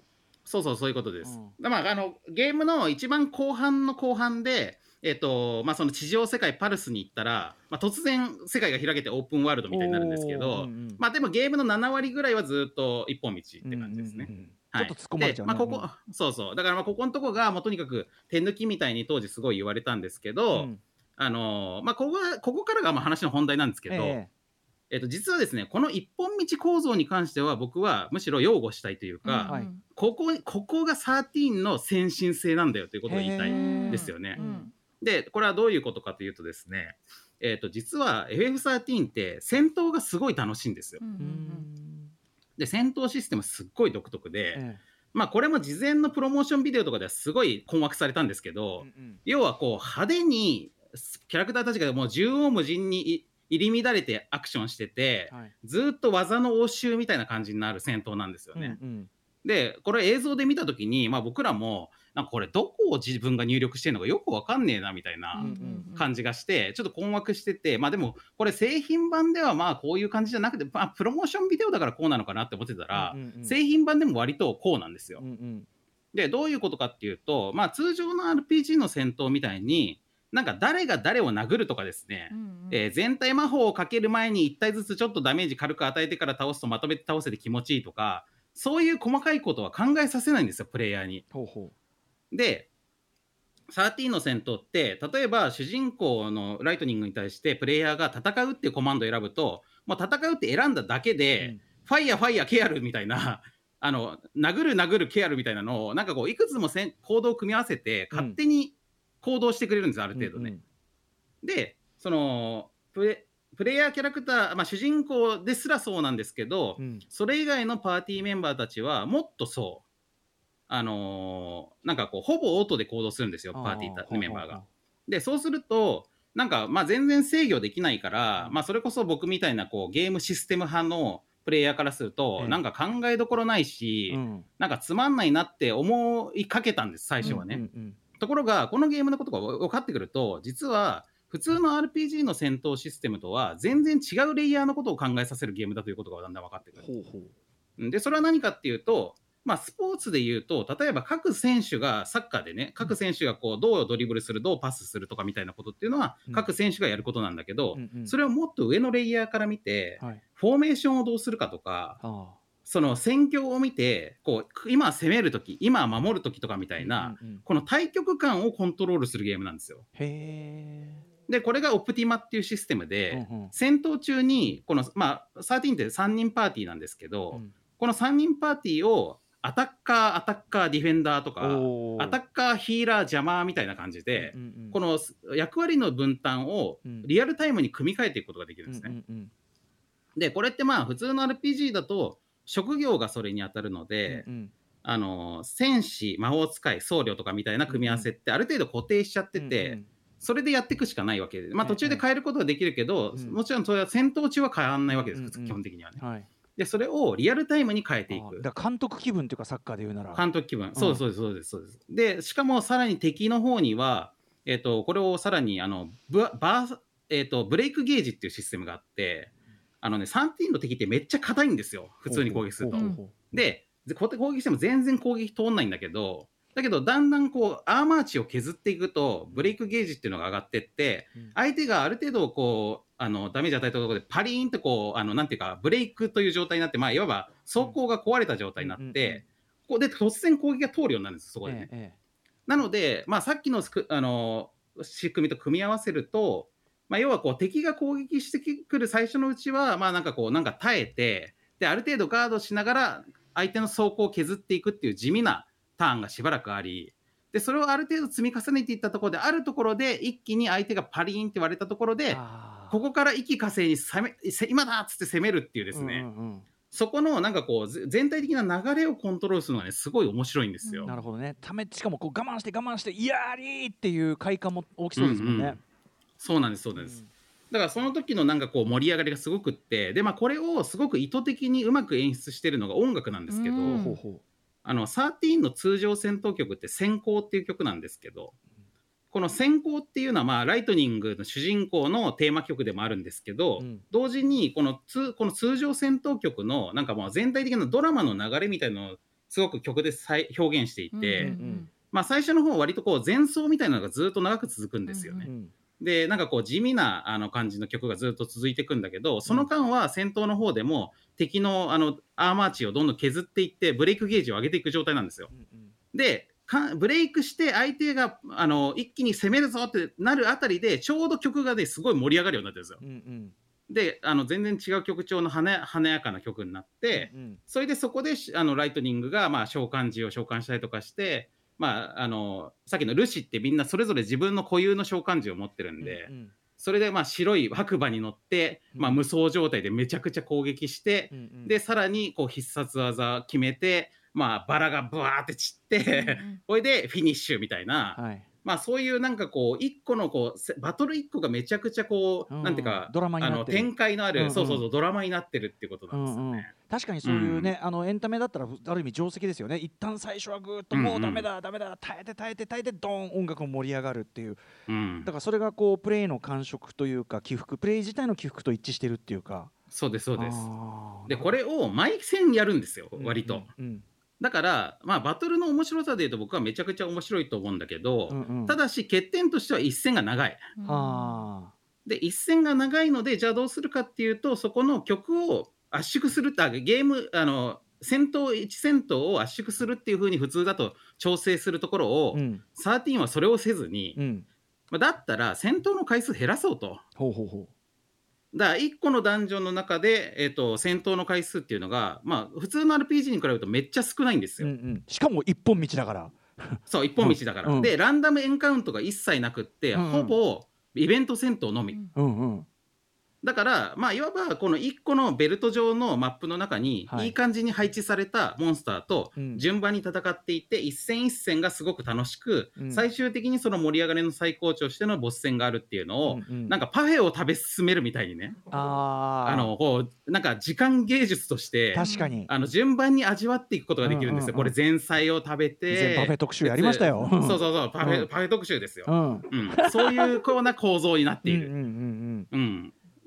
そうそうそういうことです。うん。だまああのゲームの一番後半の後半で。えっとまあ、その地上世界パルスに行ったら、まあ、突然世界が開けてオープンワールドみたいになるんですけど、うんうんまあ、でもゲームの7割ぐらいはずっと一本道って感じですね。うんうんうんはい。ちょっと突っ込まれちゃうねでまあ、ここそうそう。だからまあここのとこがもうとにかく手抜きみたいに当時すごい言われたんですけど、うん。あのーまあ、ここがここからがまあ話の本題なんですけど、ええっと、実はですねこの一本道構造に関しては僕はむしろ擁護したいというか、はい。ここここが13の先進性なんだよということを言いたいん。ですよね。うん。でこれはどういうことかというとですね、えっと実は FF13 って戦闘がすごい楽しいんですよ。う。んううん。んで戦闘システムすっごい独特で、えまあこれも事前のプロモーションビデオとかではすごい困惑されたんですけえど、うんうん。要はこう派手にキャラクターたちがもう縦横無尽にい入り乱れてアクションしてて、はい。ずーっと技の応酬みたいな感じになる戦闘なんですよね。うんうん。でこれ映像で見た時に、まあ、僕らもなんかこれどこを自分が入力してるのかよくわかんねえなみたいな感じがしてちょっと困惑しててまあでもこれ製品版ではまあこういう感じじゃなくて、まあ、プロモーションビデオだからこうなのかなって思ってたら、うんうんうん。製品版でも割とこうなんですよ。う。んでどういうことかっていうと、まあ、通常の RPG の戦闘みたいになんか誰が誰を殴るとかですね、えー全体魔法をかける前に1体ずつちょっとダメージ軽く与えてから倒すとまとめて倒せて気持ちいいとかそういう細かいことは考えさせないんですよプレイヤーに。ほうほで13の戦闘って例えば主人公のライトニングに対してプレイヤーが戦うっていうコマンドを選ぶともう戦うって選んだだけで、うん。ファイヤーファイヤーケアルみたいなあの殴る殴るケアルみたいなのをなんかこういくつもせん行動を組み合わせて勝手に行動してくれるんですよ、ある程度ね。でそのプレプレイヤーキャラクター、まあ、主人公ですらそうなんですけど、うん。うんそれ以外のパーティーメンバーたちはもっとそう。あのーなんかこうほぼオートで行動するんですよパーティーたメンバーが。でそうするとなんかまあ全然制御できないから、まあ、それこそ僕みたいなこうゲームシステム派のプレイヤーからすると、ええ。なんか考えどころないし、うん。なんかつまんないなって思いかけたんです最初はね。うんうんところがこのゲームのことが分かってくると実は普通の RPG の戦闘システムとは全然違うレイヤーのことを考えさせるゲームだということがだんだん分かってくる。ほうほう。でそれは何かっていうと、まあ、スポーツで言うと例えば各選手がサッカーでね各選手がこうどうドリブルするどうパスするとかみたいなことっていうのはうん。各選手がやることなんだけど、うんうん。それをもっと上のレイヤーから見てはい。フォーメーションをどうするかとかあその戦況を見てこう今は攻める時今は守る時とかみたあいな、うんうんこの対局感をコントロールするゲームなんですよ。へでこれがオプティマっていうシステムえで、うんうん。戦闘中にこのまあ13って3人パーティーなんですけど、うん。この3人パーティーをアタッカーアタッカーディフェンダーとかアタッカーヒーラー邪魔みたいな感じで、うんうんこの役割の分担をうん。リアルタイムに組み替えていくことができるんですね。うんうんでこれってまあ普通の RPG だと職業がそれに当たるのうんで、うん。あの戦士魔法使い僧侶とかみたいな組み合わせってある程度固定しちゃってて、うんそれでやっていくしかないわけで、まあ、ええ途中で変えることはできるけど、うん。もちろんそれは戦闘中は変わらないわけです、うんうん。基本的にはね。うんはい。でそれをリアルタイムに変えていく。あだ監督気分っていうかサッカーで言うなら。監督気分、そうですそうですそうですそうです。でしかもさらに敵の方には、えっとこれをさらにあのブバー、えっとブレイクゲージっていうシステムがあってあのね13の敵ってめっちゃ硬いんですよ。普通に攻撃すると。でこうやって攻撃しても全然攻撃通んないんだけどだけどだんだんこうアーマー値を削っていくとブレイクゲージっていうのが上がってってうん。相手がある程度こうあのダメージ与えたところでパリーンとこうあのなんていうかブレイクという状態になってまあいわば走行が壊れた状態になって、ここで突然攻撃が通るようになるんですそこでね。ええなので、まあ、さっきのあの仕組みと組み合わせると、まあ、要はこう敵が攻撃してくる最初のうちは、まあ、なんかこうなんか耐えてである程度ガードしながら相手の走行を削っていくっていう地味なターンがしばらくありでそれをある程度積み重ねていったところであるところで一気に相手がパリーンって割れたところでここから一気火星に攻めせ今だっつって攻めるっていうですね、うんうんそこのなんかこうぜ全体的な流れをコントロールするのがねすごい面白いんですよ。うんなるほどね。ためしかもこう我慢して我慢していやりーっていう快感も大きそうですもんね、うんうんそうなんですそうなんです、だからその時のなんかこう盛り上がりがすごくってでまあこれをすごく意図的にうまく演出してるのが音楽なんですけど、うん。ほうほう。あの13の通常戦闘曲って「先行」っていう曲なんですけどこの「先行」っていうのはまあライトニングの主人公のテーマ曲でもあるんですけど、うん。同時にこの通この通常戦闘曲のなんかもう全体的なドラマの流れみたいなのをすごく曲で再表現していて、うんうんまあ、最初の方割とこう前奏みたいなのがずっと長く続くんですよね。うんでなんかこう地味なあの感じの曲がずっと続いていくんだけどその間は戦闘の方でも敵のあのアーマー値をどんどん削っていってブレイクゲージを上げていく状態なんですよ。うんうんでかブレイクして相手があの一気に攻めるぞってなるあたりでちょうど曲がねすごい盛り上がるようになってるんですよ。うんうんであの全然違う曲調の華や華やかな曲になって、うんそれでそこでしあのライトニングがまあ召喚獣を召喚したりとかして、まあ、あのさっきのルシってみんなそれぞれ自分の固有の召喚獣を持ってるんで、うんそれでまあ白い白馬に乗って、まあ、うん無双状態でめちゃくちゃ攻撃してう、んうん。でさらにこう必殺技決めて、まあ、バラがブワーって散って、これでフィニッシュみたいな、はいまあ、そういうなんかこう一個のこうせバトル一個がめちゃくちゃこう、うん。なんていうかドラマにあの展開のある、うんうん。そうそうそうドラマになってるっていうことなんですよね。うんうん。確かにそういうね、あのエンタメだったらある意味定石ですよね。一旦最初はぐーっともうダメだ、ダメだ耐えて耐えて耐えてドーン音楽も盛り上がるっていう。うん。だからそれがこうプレイの感触というか起伏プレイ自体の起伏と一致してるっていうか。そうですそうです。でこれを毎戦やるんですよ割と。うんうんだから、まあ、バトルの面白さでいうと僕はめちゃくちゃ面白いと思うんだけど、うんうん。ただし欠点としては一戦が長い。あで一戦が長いのでじゃあどうするかっていうとそこの曲を圧縮するってあゲームあの戦闘1戦闘を圧縮するっていう風に普通だと調整するところを、ーうん13はそれをせずに、うん。まあ、だったら戦闘の回数減らそうと。ほうほうほだから1個のダンジョンの中で、えっと戦闘の回数っていうのが、まあ、普通の RPG に比べるとめっちゃ少ないんですう、うよ。んうん、しかも一本道だから。そう一本道だから、うん。でランダムエンカウントが一切なくって、うんうん。ほぼイベント戦闘のみ、うんうんだからまあいわばこの1個のベルト上のマップの中にはい。いい感じに配置されたモンスターとうん。順番に戦っていって、一戦一戦がすごく楽しく、うん。最終的にその盛り上がりの最高潮としてのボス戦があるっていうのを、なんかパフェを食べ進めるみたいにね。あのこうなんか時間芸術として確かに。あの順番に味わっていくことができるんですよ、これ前菜を食べてパフェ特集やりましたよ。そうそうそうパフェ,、うん。パフェ特集ですよ、うん。うん、そういうこうな構造になっている、うん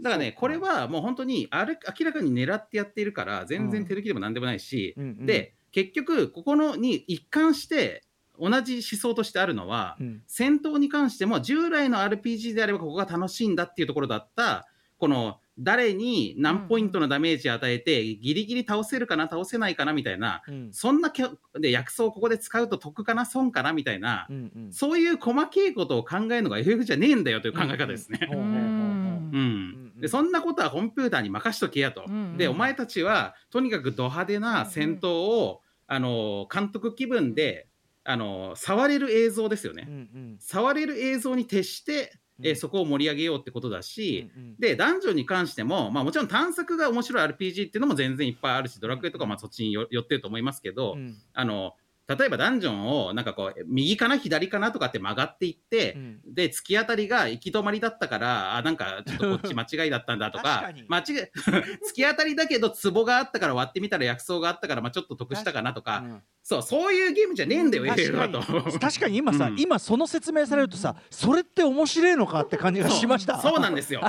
だからねこれはもう本当にあれ明らかに狙ってやっているから全然手抜きでもなんでもないし、うんうん。で結局ここのに一貫して同じ思想としてあるのは、うん。戦闘に関しても従来の RPG であればここが楽しいんだっていうところだったこの誰に何ポイントのダメージ与えてギリギリ倒せるかな倒せないかなみたいなうん。そんなきょで薬草をここで使うと得かな損かなみたいなうんうん。そういう細けいことを考えるのが FF じゃねえんだよという考え方ですね。うん、でそんなことはコンピューターに任しとけやと。うんでお前たちはとにかくド派手な戦闘を、あの監督気分であの触れる映像ですよね。うんうん。触れる映像に徹して、えそこを盛り上げようってことだし、うんうん。でダンジョンに関しても、まあ、もちろん探索が面白い RPG っていうのも全然いっぱいあるしドラクエとかまあそっちによ寄ってると思いますけど、うん。あの例えばダンジョンをなんかこう右かな左かなとかって曲がっていって、うん。で突き当たりが行き止まりだったからあなんかちょっとこっち間違いだったんだと 確か 間違い 突き当たりだけど壺があったから割ってみたら薬草があったからまあちょっと得したかなとか、うんそうそういうゲームじゃねえんだよ、確か。に。確かに今さ、うん。今その説明されるとさそれって面白いのかって感じがしました。そうなんですよ。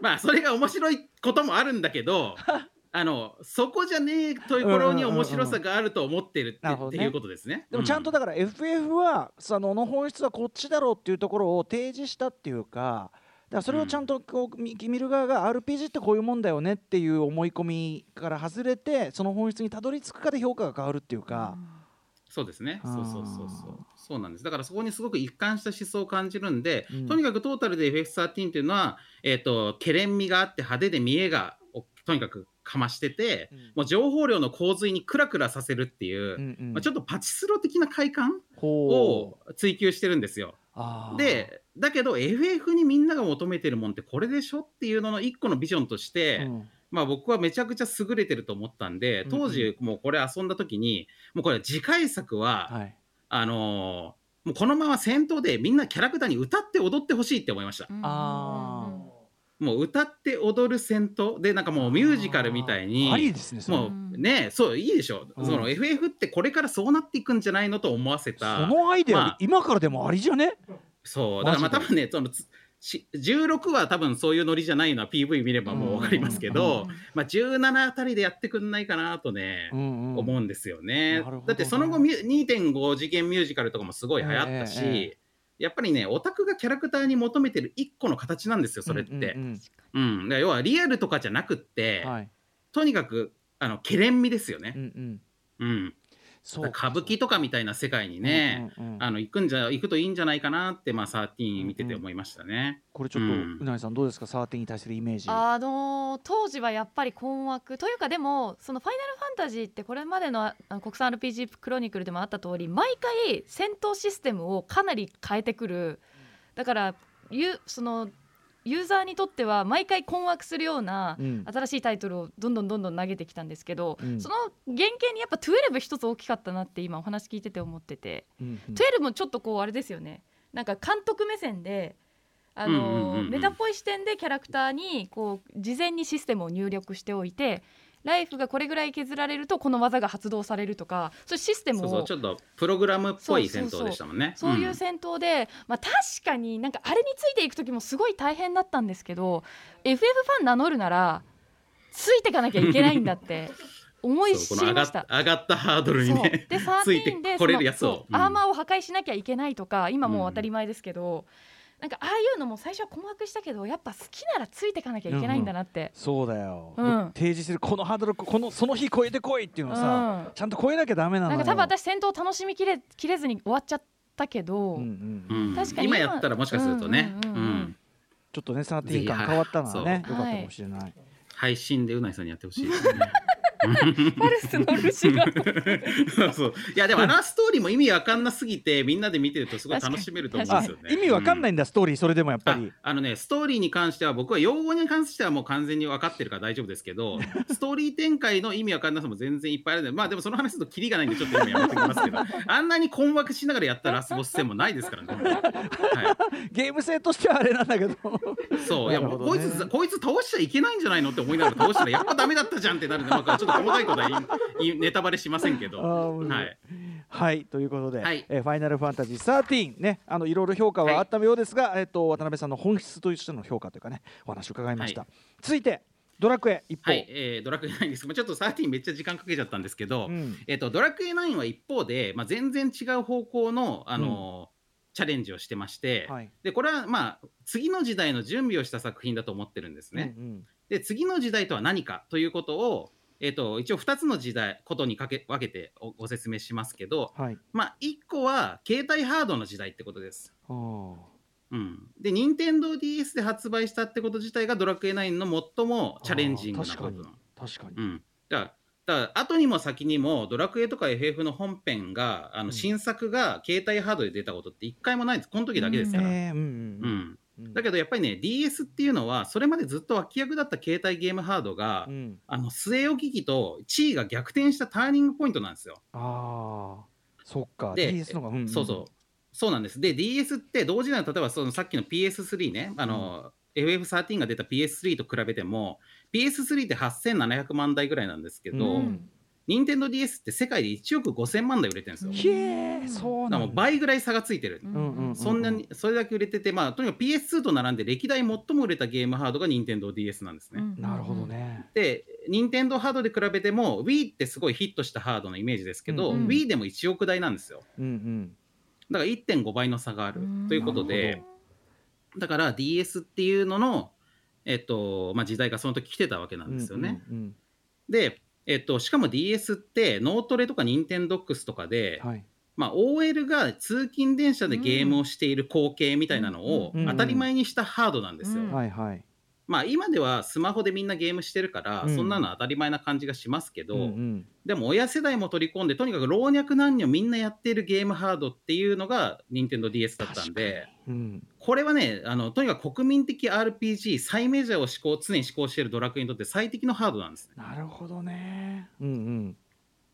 まあそれが面白いこともあるんだけどあのそこじゃねえところに面白さがあると思ってるって,、いうことですね。でもちゃんとだから FF はそのの本質はこっちだろうっていうところを提示したっていうかだからそれをちゃんとこう見見る側が RPG ってこういうもんだよねっていう思い込みから外れてその本質にたどり着くかで評価が変わるっていうか、そうですね。そうそうそうそう。そうなんです。だからそこにすごく一貫した思想を感じるんで、うんとにかくトータルで FF13 っていうのは、えっ、と、けれん味があって派手で見えがおとにかくかましてて、うん。もう情報量の洪水にクラクラさせるっていう、うんうん。まあ、ちょっとパチスロ的な快感を追求してるんですよ。で、だけど FF にみんなが求めてるもんってこれでしょっていうのの一個のビジョンとして、うん。まあ僕はめちゃくちゃ優れてると思ったんで、当時もうこれ遊んだ時に、もうこれ次回作は、はい。あのーもうこのまま戦闘でみんなキャラクターに歌って踊ってほしいって思いました。あもう歌って踊る戦闘でなんかもうミュージカルみたいにありですねもうねそういいでしょ、うん。その FF ってこれからそうなっていくんじゃないのと思わせそたのアイデア、まあ今からでもありじゃね？そうだからまあ多分ねそのつし16は多分そういうノリじゃないのは PV 見ればもう分かりますけど、うんまあ、17あたりでやってくんないかなとね、んうん。思うんですよね。ねだってその後ミュ2.5次元ミュージカルとかもすごい流行ったし、えええやっぱりねオタクがキャラクターに求めてる一個の形なんですよそれって。うんうん。うん、要はリアルとかじゃなくって、うんはい。とにかくあのケレン味ですよね。うんうん。うん、そう歌舞伎とかみたいな世界にね、うんうんうん。あの行くんじゃ行くといいんじゃないかなってまあ13見てて思いましたね。これちょっと、うん。うなぎさんどうですか？サーティンに対するイメージ。あのー当時はやっぱり困惑。というかでもその「ファイナルファンタジー」ってこれまでのあの国産 RPG クロニクルでもあった通り毎回戦闘システムをかなり変えてくる。だからユそのユーザーにとっては毎回困惑するようなうん。新しいタイトルをどんどんどんどん投げてきたんですけど、うん。その原型にやっぱ12一つ大きかったなって今お話聞いてて思ってて。うんうん。12もちょっとこうあれですよね。なんか監督目線であの、メタっぽい視点でキャラクターにこう事前にシステムを入力しておいてライフがこれぐらい削られるとこの技が発動されるとかそういうシステムをそうそうちょっとプログラムっぽい戦闘でしたもんね。そういう戦闘で、まあ、確かになんかあれについていく時もすごい大変だったんですけど FF ファン名乗るならついていかなきゃいけないんだって 思い知りました。上がったハードルにねでついて13でこれるやつをアーマーを破壊しなきゃいけないとか今もう当たり前ですけど、なんかああいうのも最初は困惑したけどやっぱ好きならついていかなきゃいけないんだなって、そうだよ、うん。提示するこのハードルこのその日超えてこいっていうのをさ、うんちゃんと超えなきゃダメなのよ。なんか多分私戦闘楽しみきれきれずに終わっちゃったけど、うんうんうん。確かに今今やったらもしかするとね、うんうんうん。うん。ちょっとねサーティン感変わったのはねそう。よかったかもしれない、配信でうないさんにやってほしいですね。パルスの主がそういやでもあのストーリーも意味わかんなすぎてみんなで見てるとすごい楽しめると思うんあですよね。意味わかんないんだ、ストーリー。それでもやっぱり。ああのねストーリーに関しては僕は用語に関してはもう完全に分かってるから大丈夫ですけどストーリー展開の意味わかんなさも全然いっぱいあるのでまあでもその話するとキリがないんでちょっと今やめておきますけどあんなに困惑しながらやったラスボス戦もないですからね。はゲーム性としてはあれなんだけど。い、そう。いやねもうこいつこいつ倒しちゃいけないんじゃないのって思いながら倒したらやっぱダメだったじゃんってなるんで、まあ、ちょっと細かいことはネタバレしませんけど。はい。はいということで、はい。えーファイナルファンタジー13ねあのいろいろ評価はあったようですが、えっと渡辺さんの本質としての評価というかねお話を伺いました、は続いてドラクエ一方、はい、えードラクエ9です。ちょっと13めっちゃ時間かけちゃったんですけど、うん。えっと、ドラクエ9は一方で、まあ、全然違う方向の、あのーチャレンジをしてまして、はい。でこれはまあ次の時代の準備をした作品だと思ってるんですね。うんうん。で次の時代とは何かということを、えっと一応2つの時代ことにかけ分けておご説明しますけど、はい。まあ、1個は携帯ハードの時代ってことです。うん、で任天堂 d s で発売したってこと自体がドラクエ9の最もチャレンジングなこと。確かに、うん、だだ後にも先にもドラクエとか FF の本編があうん。の新作が携帯ハードで出たことって一回もないです。この時だけですから、うん。ねえうん。うん。うんだけどやっぱりね DS っていうのはそれまでずっと脇役だった携帯ゲームハードが、うん。あの据え置き機と地位が逆転したターニングポイントなんですよ。ああそっか。で DS の方が、んんそうそう。そうなんです。で DS って同時代の例えばそのさっきの PS3 ねあの、FF13 が出た PS3 と比べても PS3 って8700万台ぐらいなんですけど、うん任天堂 d s って世界で1億5000万台売れてるんですよ。ひえーそうなんだだからもう倍ぐらい差がついてる。うんうんうんそんなに、それだけ売れてて、まあ、とにかく PS2 と並んで歴代最も売れたゲームハードが任天堂 d s なんですね。なるほどね、で、任天堂ハードで比べても、Wii ってすごいヒットしたハードのイメージですけど、うんうん Wii でも1億台なんですよ。うんうんだから1.5倍の差があるうんということで、だから DS っていうのの、えっとまあ、時代がその時来てたわけなんですよね。うんうんで、えっと、しかも DS って脳トレとか任天堂 x とかで、うんはいまあ、OL が通勤電車でゲームをしている光景みたいなのをうん当たり前にしたハードなんですよ。うんはいはいまあ今ではスマホでみんなゲームしてるから、うん。そんなの当たり前な感じがしますけど、うんうん。でも親世代も取り込んでとにかく老若男女みんなやっているゲームハードっていうのが任天堂 d s だったんでうん。これはねあのとにかく国民的 RPG 最メジャーを思考常に思考しているドラクエにとって最適のハードなんですね。なるほどね。うんうん。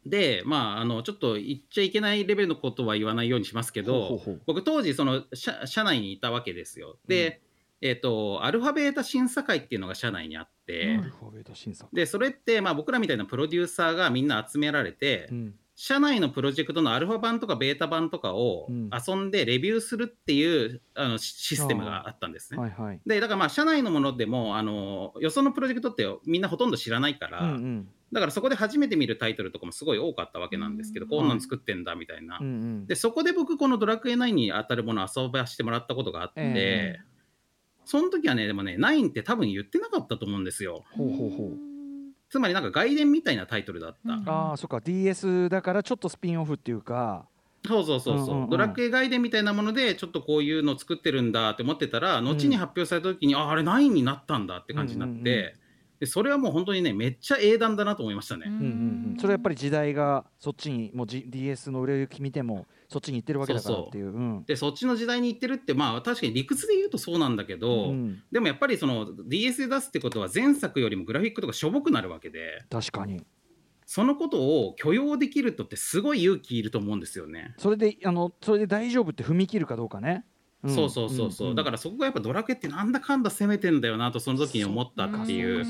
でまああのちょっと言っちゃいけないレベルのことは言わないようにしますけどほうほうほう。僕当時その社社内にいたわけですよ。で、えっ、とアルファベータ審査会っていうのが社内にあって、アルファベート審査でそれってまあ僕らみたいなプロデューサーがみんな集められて、うん。社内のプロジェクトのアルファ版とかベータ版とかをうん。遊んでレビューするっていうあのシシステムがあったんですね。はいはい。でだからまあ社内のものでもあのよそのプロジェクトってみんなほとんど知らないから、うんうん。だからそこで初めて見るタイトルとかもすごい多かったわけなんですけど、うん。こんなん作ってんだみたいな。でそこで僕この「ドラクエ9」に当たるものを遊ばせてもらったことがあって、えその時はねでもね9って多分言ってなかったと思うんですよ。ほうほうほう。つまりなんか外伝みたいなタイトルだった、うん。ああそっか。DS だからちょっとスピンオフっていうか。そうそうそうそう,、うんうんうん。ドラクエ外伝みたいなものでちょっとこういうの作ってるんだって思ってたら後に発表された時に、ああれ9になったんだって感じになって、うんうんうん。でそれはもう本当にねめっちゃ英断だなと思いましたね、うんうんうん。それはやっぱり時代がそっちにもう、G、DS の売れ行き見てもそっちに行ってるわけだからっていううん。でそっちの時代に行ってるってまあ確かに理屈で言うとそうなんだけど、うんでもやっぱりその DS で出すってことは前作よりもグラフィックとかしょぼくなるわけで。確かに。そのことを許容できる人ってすごい勇気いると思うんですよね。それであのそれで大丈夫って踏み切るかどうかね、ん。そうそうそうそう、んんだからそこがやっぱドラクエってなん。だかんだ攻めてんだよなとその時に思ったっていう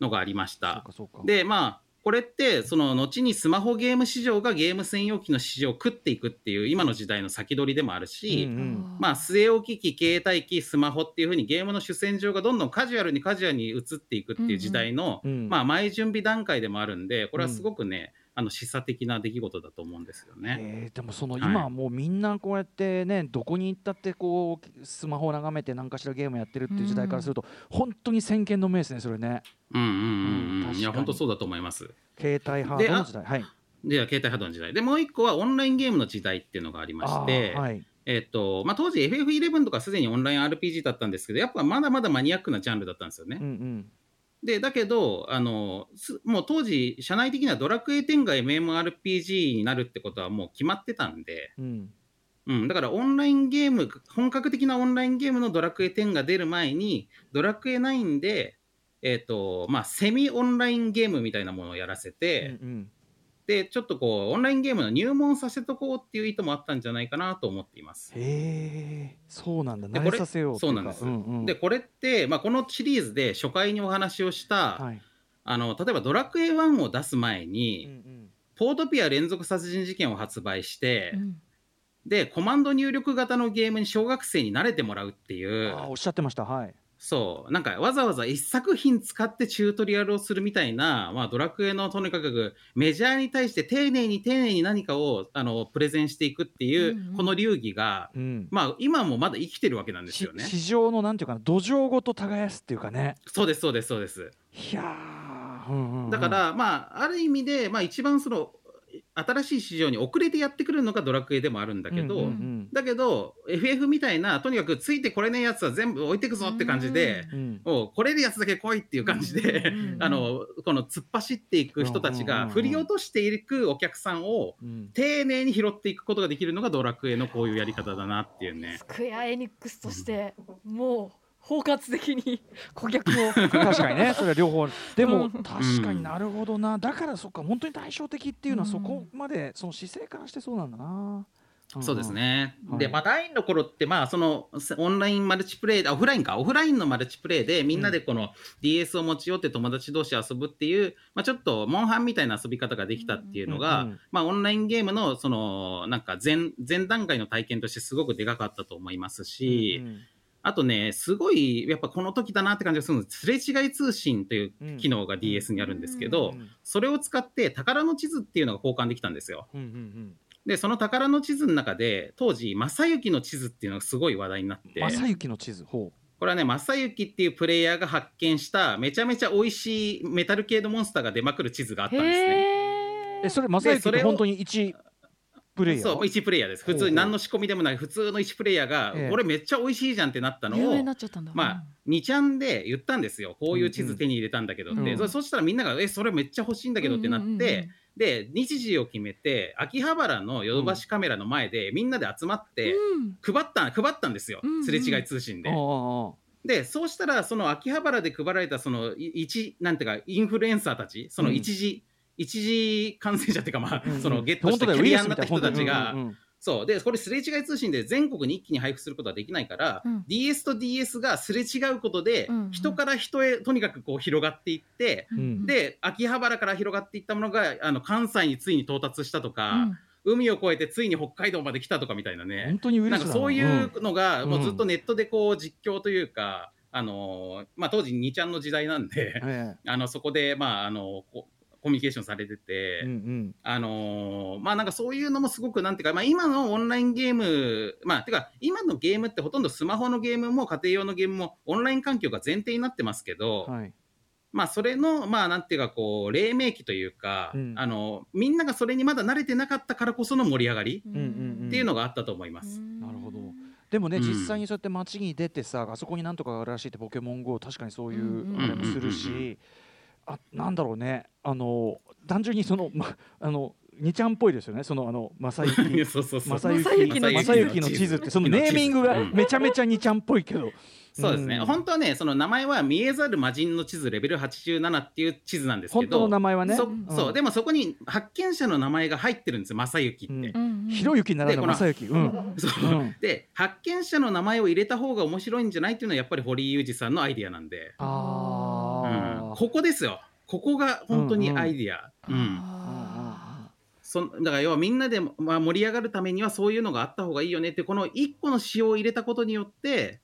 のがありましそうた。でまあこれってその後にスマホゲーム市場がゲーム専用機の市場を食っていくっていう今の時代の先取りでもあるし、うんうん。まあ、据え置き機、携帯機、スマホっていう風にゲームの主戦場がどんどんカジュアルにカジュアルに移っていくっていう時代の、うん。うん。まあ、前準備段階でもあるんで、これはすごくね、あの示唆的な出来事だと思うんですよね。えーでもそのはい今はもうみんなこうやってねどこに行ったってこうスマホを眺めて何かしらゲームやってるっていう時代からすると本当に先見の明ですねそれねうんうんうんうんうん。いや、本当そうだと思います。携帯ハードの時代はいで、携帯ハードの時代。で、もう一個はオンラインゲームの時代っていうのがありまして、はいえっと、まあ、当時 FF11 とかすでにオンライン RPG だったんですけど、やっぱまだまだマニアックなジャンルだったんですよね。うんうんで、だけど、あの、すもう当時、社内的にはドラクエ10が MMORPG になるってことはもう決まってたんで、うん。うん、だからオンラインゲーム、本格的なオンラインゲームのドラクエ10が出る前に、ドラクエ9で、えっ、と、まあ、セミオンラインゲームみたいなものをやらせて、うんうん。で、ちょっとこう、オンラインゲームの入門させとこうっていう意図もあったんじゃないかなと思っています。へえそうなんだ。でこれ慣れさせようそうなんです。うんうん。で、これって、まあ、このシリーズで初回にお話をした、はい。あの、例えばドラクエ1を出す前うんに、うん。ポートピア連続殺人事件を発売して、うん。で、コマンド入力型のゲームに小学生に慣れてもらうっていう、あーおっしゃってました。はいそう、なんかわざわざ一作品使ってチュートリアルをするみたいな、まあ、ドラクエのとにかくメジャーに対して丁寧に丁寧に何かをあのプレゼンしていくっていう、うんうん。この流儀が、うん。まあ、今もまだ生きてるわけなんですしよね。市場のなんていうかな土壌ごと耕すっていうかね。そうです、そうです、そうです。いやーうんうんうん。だから、まあ、ある意味で、まあ、一番その新しい市場に遅れてやってくるのがドラクエでもあるんだけど、うんうんうん。だけど FF みたいなとにかくついてこれねえやつは全部置いてくぞって感じで、うんもう来れるやつだけ来いっていう感じで、うんうんうん。あのこの突っ走っていく人たちがうんうんうん。うん振り落としていくお客さんをうん。丁寧に拾っていくことができるのがドラクエのこういうやり方だなっていうね。スクエアエニックスとしてもう包括的に 顧客を。確かにねそれは両方。でもうん。確かになるほどな。だからそっか本当に対照的っていうのはうん。そこまでその姿勢からしてそうなんだな。そうですね。はい。で、まあ、第の頃って、まあ、その、オンラインマルチプレイ、あオフラインか、オフラインのマルチプレイで、みんなでこの DS を持ち寄って友達同士遊ぶっていう、まあ、ちょっと、モンハンみたいな遊び方ができたっていうのが、うんうんまあ、オンラインゲームの、その、なんか前、前段階の体験としてすごくでかかったと思いますし、うんあとね、すごい、やっぱこの時だなって感じがするの。すれ違い通信という機能が DS にあるんですけど、うんそれを使って宝の地図っていうのが交換できたんですよ。で、その宝の地図の中で、当時、正幸の地図っていうのがすごい話題になって、正幸の地図？ほこれはね、正幸っていうプレイヤーが発見した、めちゃめちゃ美味しいメタル系のモンスターが出まくる地図があったんですね。えそれ正幸それをって本当に一プレイヤー？そう、1プレイヤーです。普通に何の仕込みでもない、普通の1プレイヤーが、ええ。これめっちゃ美味しいじゃんってなったのを有名にな、っちゃったんだ。まあ、2ちゃんで言ったんですよ。こういう地図手に入れたんだけど。って。そそしたらみんなが、え、それめっちゃ欲しいんだけどってなって、で、日時を決めて、秋葉原のヨドバシカメラの前で、みんなで集まって、配った、配ったんですよ。すれ違い通信で。で、そうしたら、その秋葉原で配られた、その、い一、なんていうか、インフルエンサーたち、そのうん一時、一時感染者っていうか、まあ、うんそのゲットして本当だよキャリアになった人たちがい、なうんうんそう。で、これすれ違い通信で全国に一気に配布することはできないから、うん。DS と DS がすれ違うことで、うんうん。人から人へとにかくこう広がっていって、うんで、秋葉原から広がっていったものが、あの、関西についに到達したとか、海を越えてついに北海道まで来たとかみたいなね。本当にウイルスだな。んかそういうのが、うん。もうずっとネットでこう実況というか、あのーまあ、当時2ちゃんの時代なんで、あのそこで、まあ、あのこコミュニケーションされてて、えうんうん。あのーまあなんかそういうのもすごくなんていうか、まあ、今のオンラインゲーム、まあ、てか今のゲームってほとんどスマホのゲームも家庭用のゲームもオンライン環境が前提になってますけど、はい。まあそれのまあなんていうかこう黎明期というか、うん。あのみんながそれにまだ慣れてなかったからこその盛り上がりうんうんうん。っていうのがあったと思います。なるほど。でもね、うん。実際にそうやって街に出てさあそこになんとかがあるらしいってポケモン GO 確かにそういうあれもするうんうんうんしあなんだろうね。あの単純にその,、ま、あの2ちゃんっぽいですよね。そのあの正行 そうそうそう。正行正行のの地図ってそのネーミングがうん。めちゃめちゃ2ちゃんっぽいけど、そうですね、うん。本当はね、その名前は見えざる魔人の地図レベル87っていう地図なんですけど、本当の名前はね。そうん。そう。でもそこに発見者の名前が入ってるんですよ、正行って。うん。ひろゆきならぬでこの正行うん。そう。うん。で発見者の名前を入れた方が面白いんじゃないっていうのはやっぱり堀井裕二さんのアイディアなんで、あー。うんここですよ。ここが本当にアイディア、うん。あそんだから要はみんなで、まあ、盛り上がるためにはそういうのがあった方がいいよねってこの1個の詩を入れたことによって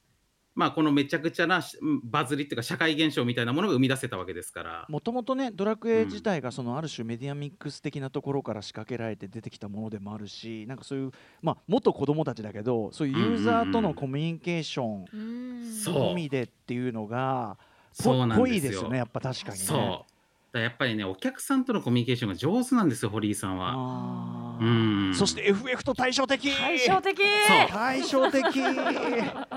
まあこのめちゃくちゃなしバズりっていうか社会現象みたいなものが生み出せたわけですから。もともとねドラクエ自体がそのある種メディアミックス的なところから仕掛けられて出てきたものでもあるしなんかそういうまあ元子供たちだけどそういうユーザーとのコミュニケーションーそう。込みでっていうのがぽそうなんぽですよいですよねやっぱ確かにね。そうだやっぱりねお客さんとのコミュニケーションが上手なんですよ堀井さんは。うん。そして FF と対照的。対照的。そう。対照的。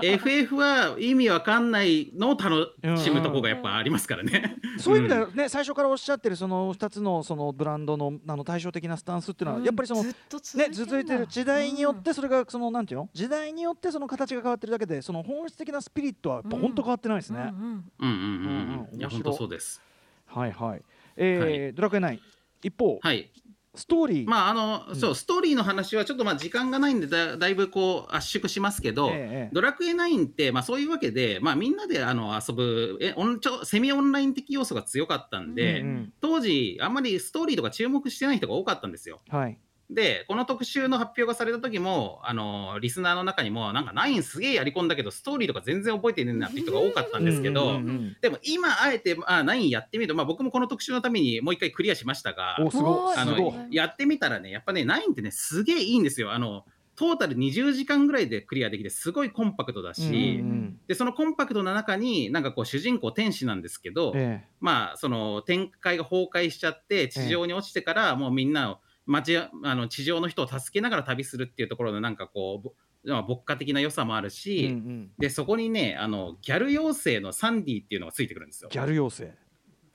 FF は意味わかんないのを楽しむとこがやっぱありますからね。そういう意味ではね、最初からおっしゃってるその2つのそのブランドのあの対照的なスタンスっていうのは、やっぱりそのずっと続ねいてんだ。続いてる時代によってそれがそのなんていうの？時代によってその形が変わってるだけでその本質的なスピリットはやっぱ本当変わってないですね。うんうんうんうんうんうんうん。いや本当そうです。はいはい。えードラクエ9一方、はい。ストーリー、まああの、そうストーリーの話はちょっとまあ時間がないんでだだいぶこう圧縮しますけど、ええドラクエ9ってまあそういうわけでまあみんなであの遊ぶえオンちょセミオンライン的要素が強かったんで、うん当時あんまりストーリーとか注目してない人が多かったんですよ。はい。でこの特集の発表がされた時もあのリスナーの中にもなんか9すげえやり込んだけどストーリーとか全然覚えてねえなって人が多かったんですけど、でも今あえて、まあ、9やってみると、まあ、僕もこの特集のためにもう一回クリアしましたがおすごい。あすごい。のやってみたらねやっぱね9ってねすげえいいんですよ。あのトータル20時間ぐらいでクリアできてすごいコンパクトだし、うんうんでそのコンパクトな中になんかこう主人公天使なんですけど、え。まあその展開が崩壊しちゃって地上に落ちてからもうみんなを街あの地上の人を助けながら旅するっていうところのなんかこうぼまあ牧歌的な良さもあるえし、うんうんでそこにねあのギャル妖精のサンディっていうのがついてくるんですよ。ギャル妖精。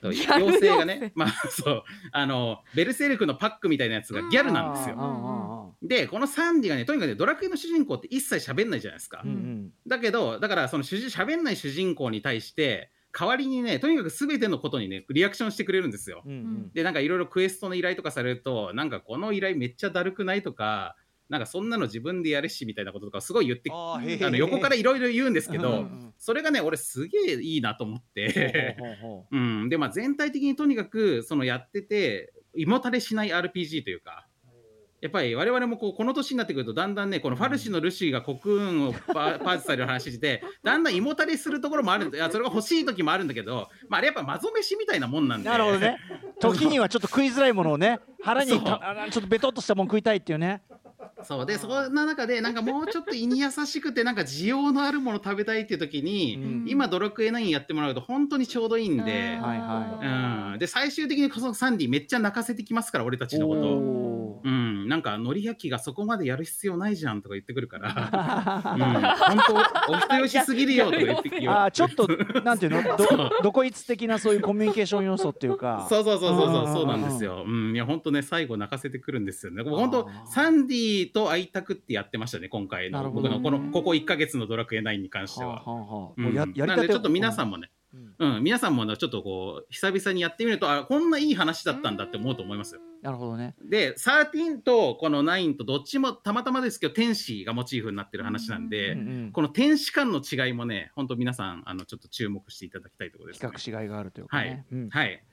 妖精がねまあそうあのベルセルクのパックみたいなやつがギャルなんですよ。でこのサンディがねとにかくねドラクエの主人公って一切喋んないじゃないですか。ーうんうんだけどだからその主人喋んない主人公に対して代わりにねとにかく全てのことにねリアクションしてくれるんですよ。うんうん。でなんかいろいろクエストの依頼とかされるとなんかこの依頼めっちゃだるくないとかなんかそんなの自分でやれしみたいなこととかすごい言ってあの横からいろいろ言うんですけど、うんうんそれがね俺すげえいいなと思って。ほうほうほう ん、でまあ全体的にとにかくそのやってて胃もたれしない RPG というかやっぱり我々もこうこの年になってくるとだんだんねこのファルシのルシーが国運をパ パーチされる話してだんだん胃もたれするところもあるいやそれが欲しい時もあるんだけど、まあ、あれやっぱまぞ飯みたいなもんなんでうなるほどね。時にはちょっと食いづらいものをね腹に ちょっとベトっとしたもん食いたいっていうね。そう。でそんな中でなんかもうちょっと胃に優しくてなんか需要のあるもの食べたいっていう時に、うん。今ドラクエ9やってもらうと本当にちょうどいいんで。はいはうん、で最終的にこのサンディめっちゃ泣かせてきますから俺たちのこと。うん、なんか、のり焼きがそこまでやる必要ないじゃんとか言ってくるから、うん、本当、お人よしすぎるよとか言ってきあーちょっとなんていうの？どどこいつ的なそういうコミュニケーション要素っていうか。そうそうそうそうそうそうなんうんですよ。うん、いや本当ね最後泣かせてくるんですよね。本当サンディと会いたくってやってましたね今回の僕のこのここ1ヶ月のドラクエ9に関しては。なたてんでちょっと皆さんもね、うんうん、皆さんもねちょっとこう久々にやってみるとあこんないい話だったんだって思うと思いますよ。なるほどね。で13とこの9とどっちもたまたまですけど天使がモチーフになってる話なんで。うんうんこの天使間の違いもね、本当皆さん、あのちょっと注目していただきたいところです、比ね。較しがいがあるというかはいね。うんはい。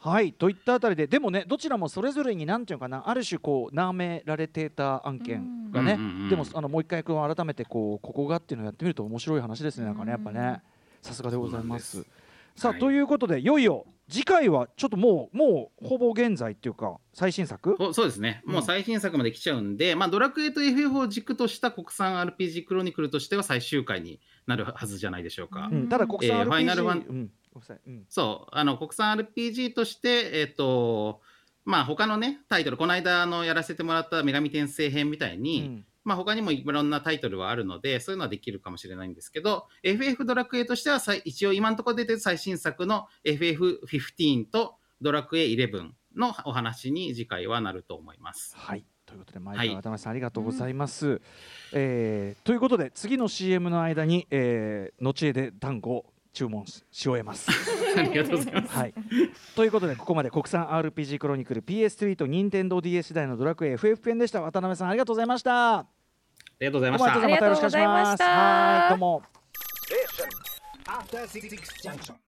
はいといったあたりででもねどちらもそれぞれになんていうのかなある種こうなめられてた案件がね、うんうんうん。でもあのもう一回こう改めてこうここがっていうのをやってみると面白い話ですねなん。かねやっぱね。さすがでございます。さあ、はい。ということでいよいよ次回はちょっともうもうほぼ現在っていうか最新作？おそうですね、うん。もう最新作まで来ちゃうんで、まあ、ドラクエと FF を軸とした国産 RPG クロニクルとしては最終回になるはずじゃないでしょうか。うん、ただ国産えー RPG、ファイナルファンうんうん。そう、あの国産 RPG として、えっ、と、まあ他のね、タイトル、この間あのやらせてもらった女神転生編みたいに、うん。まあ他にもいろんなタイトルはあるので、そういうのはできるかもしれないんですけど、FF ドラクエとしては一応今のところ出てる最新作の FF15 とドラクエ11のお話に次回はなると思います。はい。ということで、毎はい。回渡辺さん、ありがとうございます。えーということで、次の CM の間に、えー、後へで団子を注文しし終えます。ありがとうございます。はい、ということで、ここまで国産 RPG クロニクル PS3 と任天堂 d s 時代のドラクエ FF 編でした。渡辺さん、ありがとうございました。ありがとうございました。またよろしくお願いします。ありがとうございましたはい、どうも。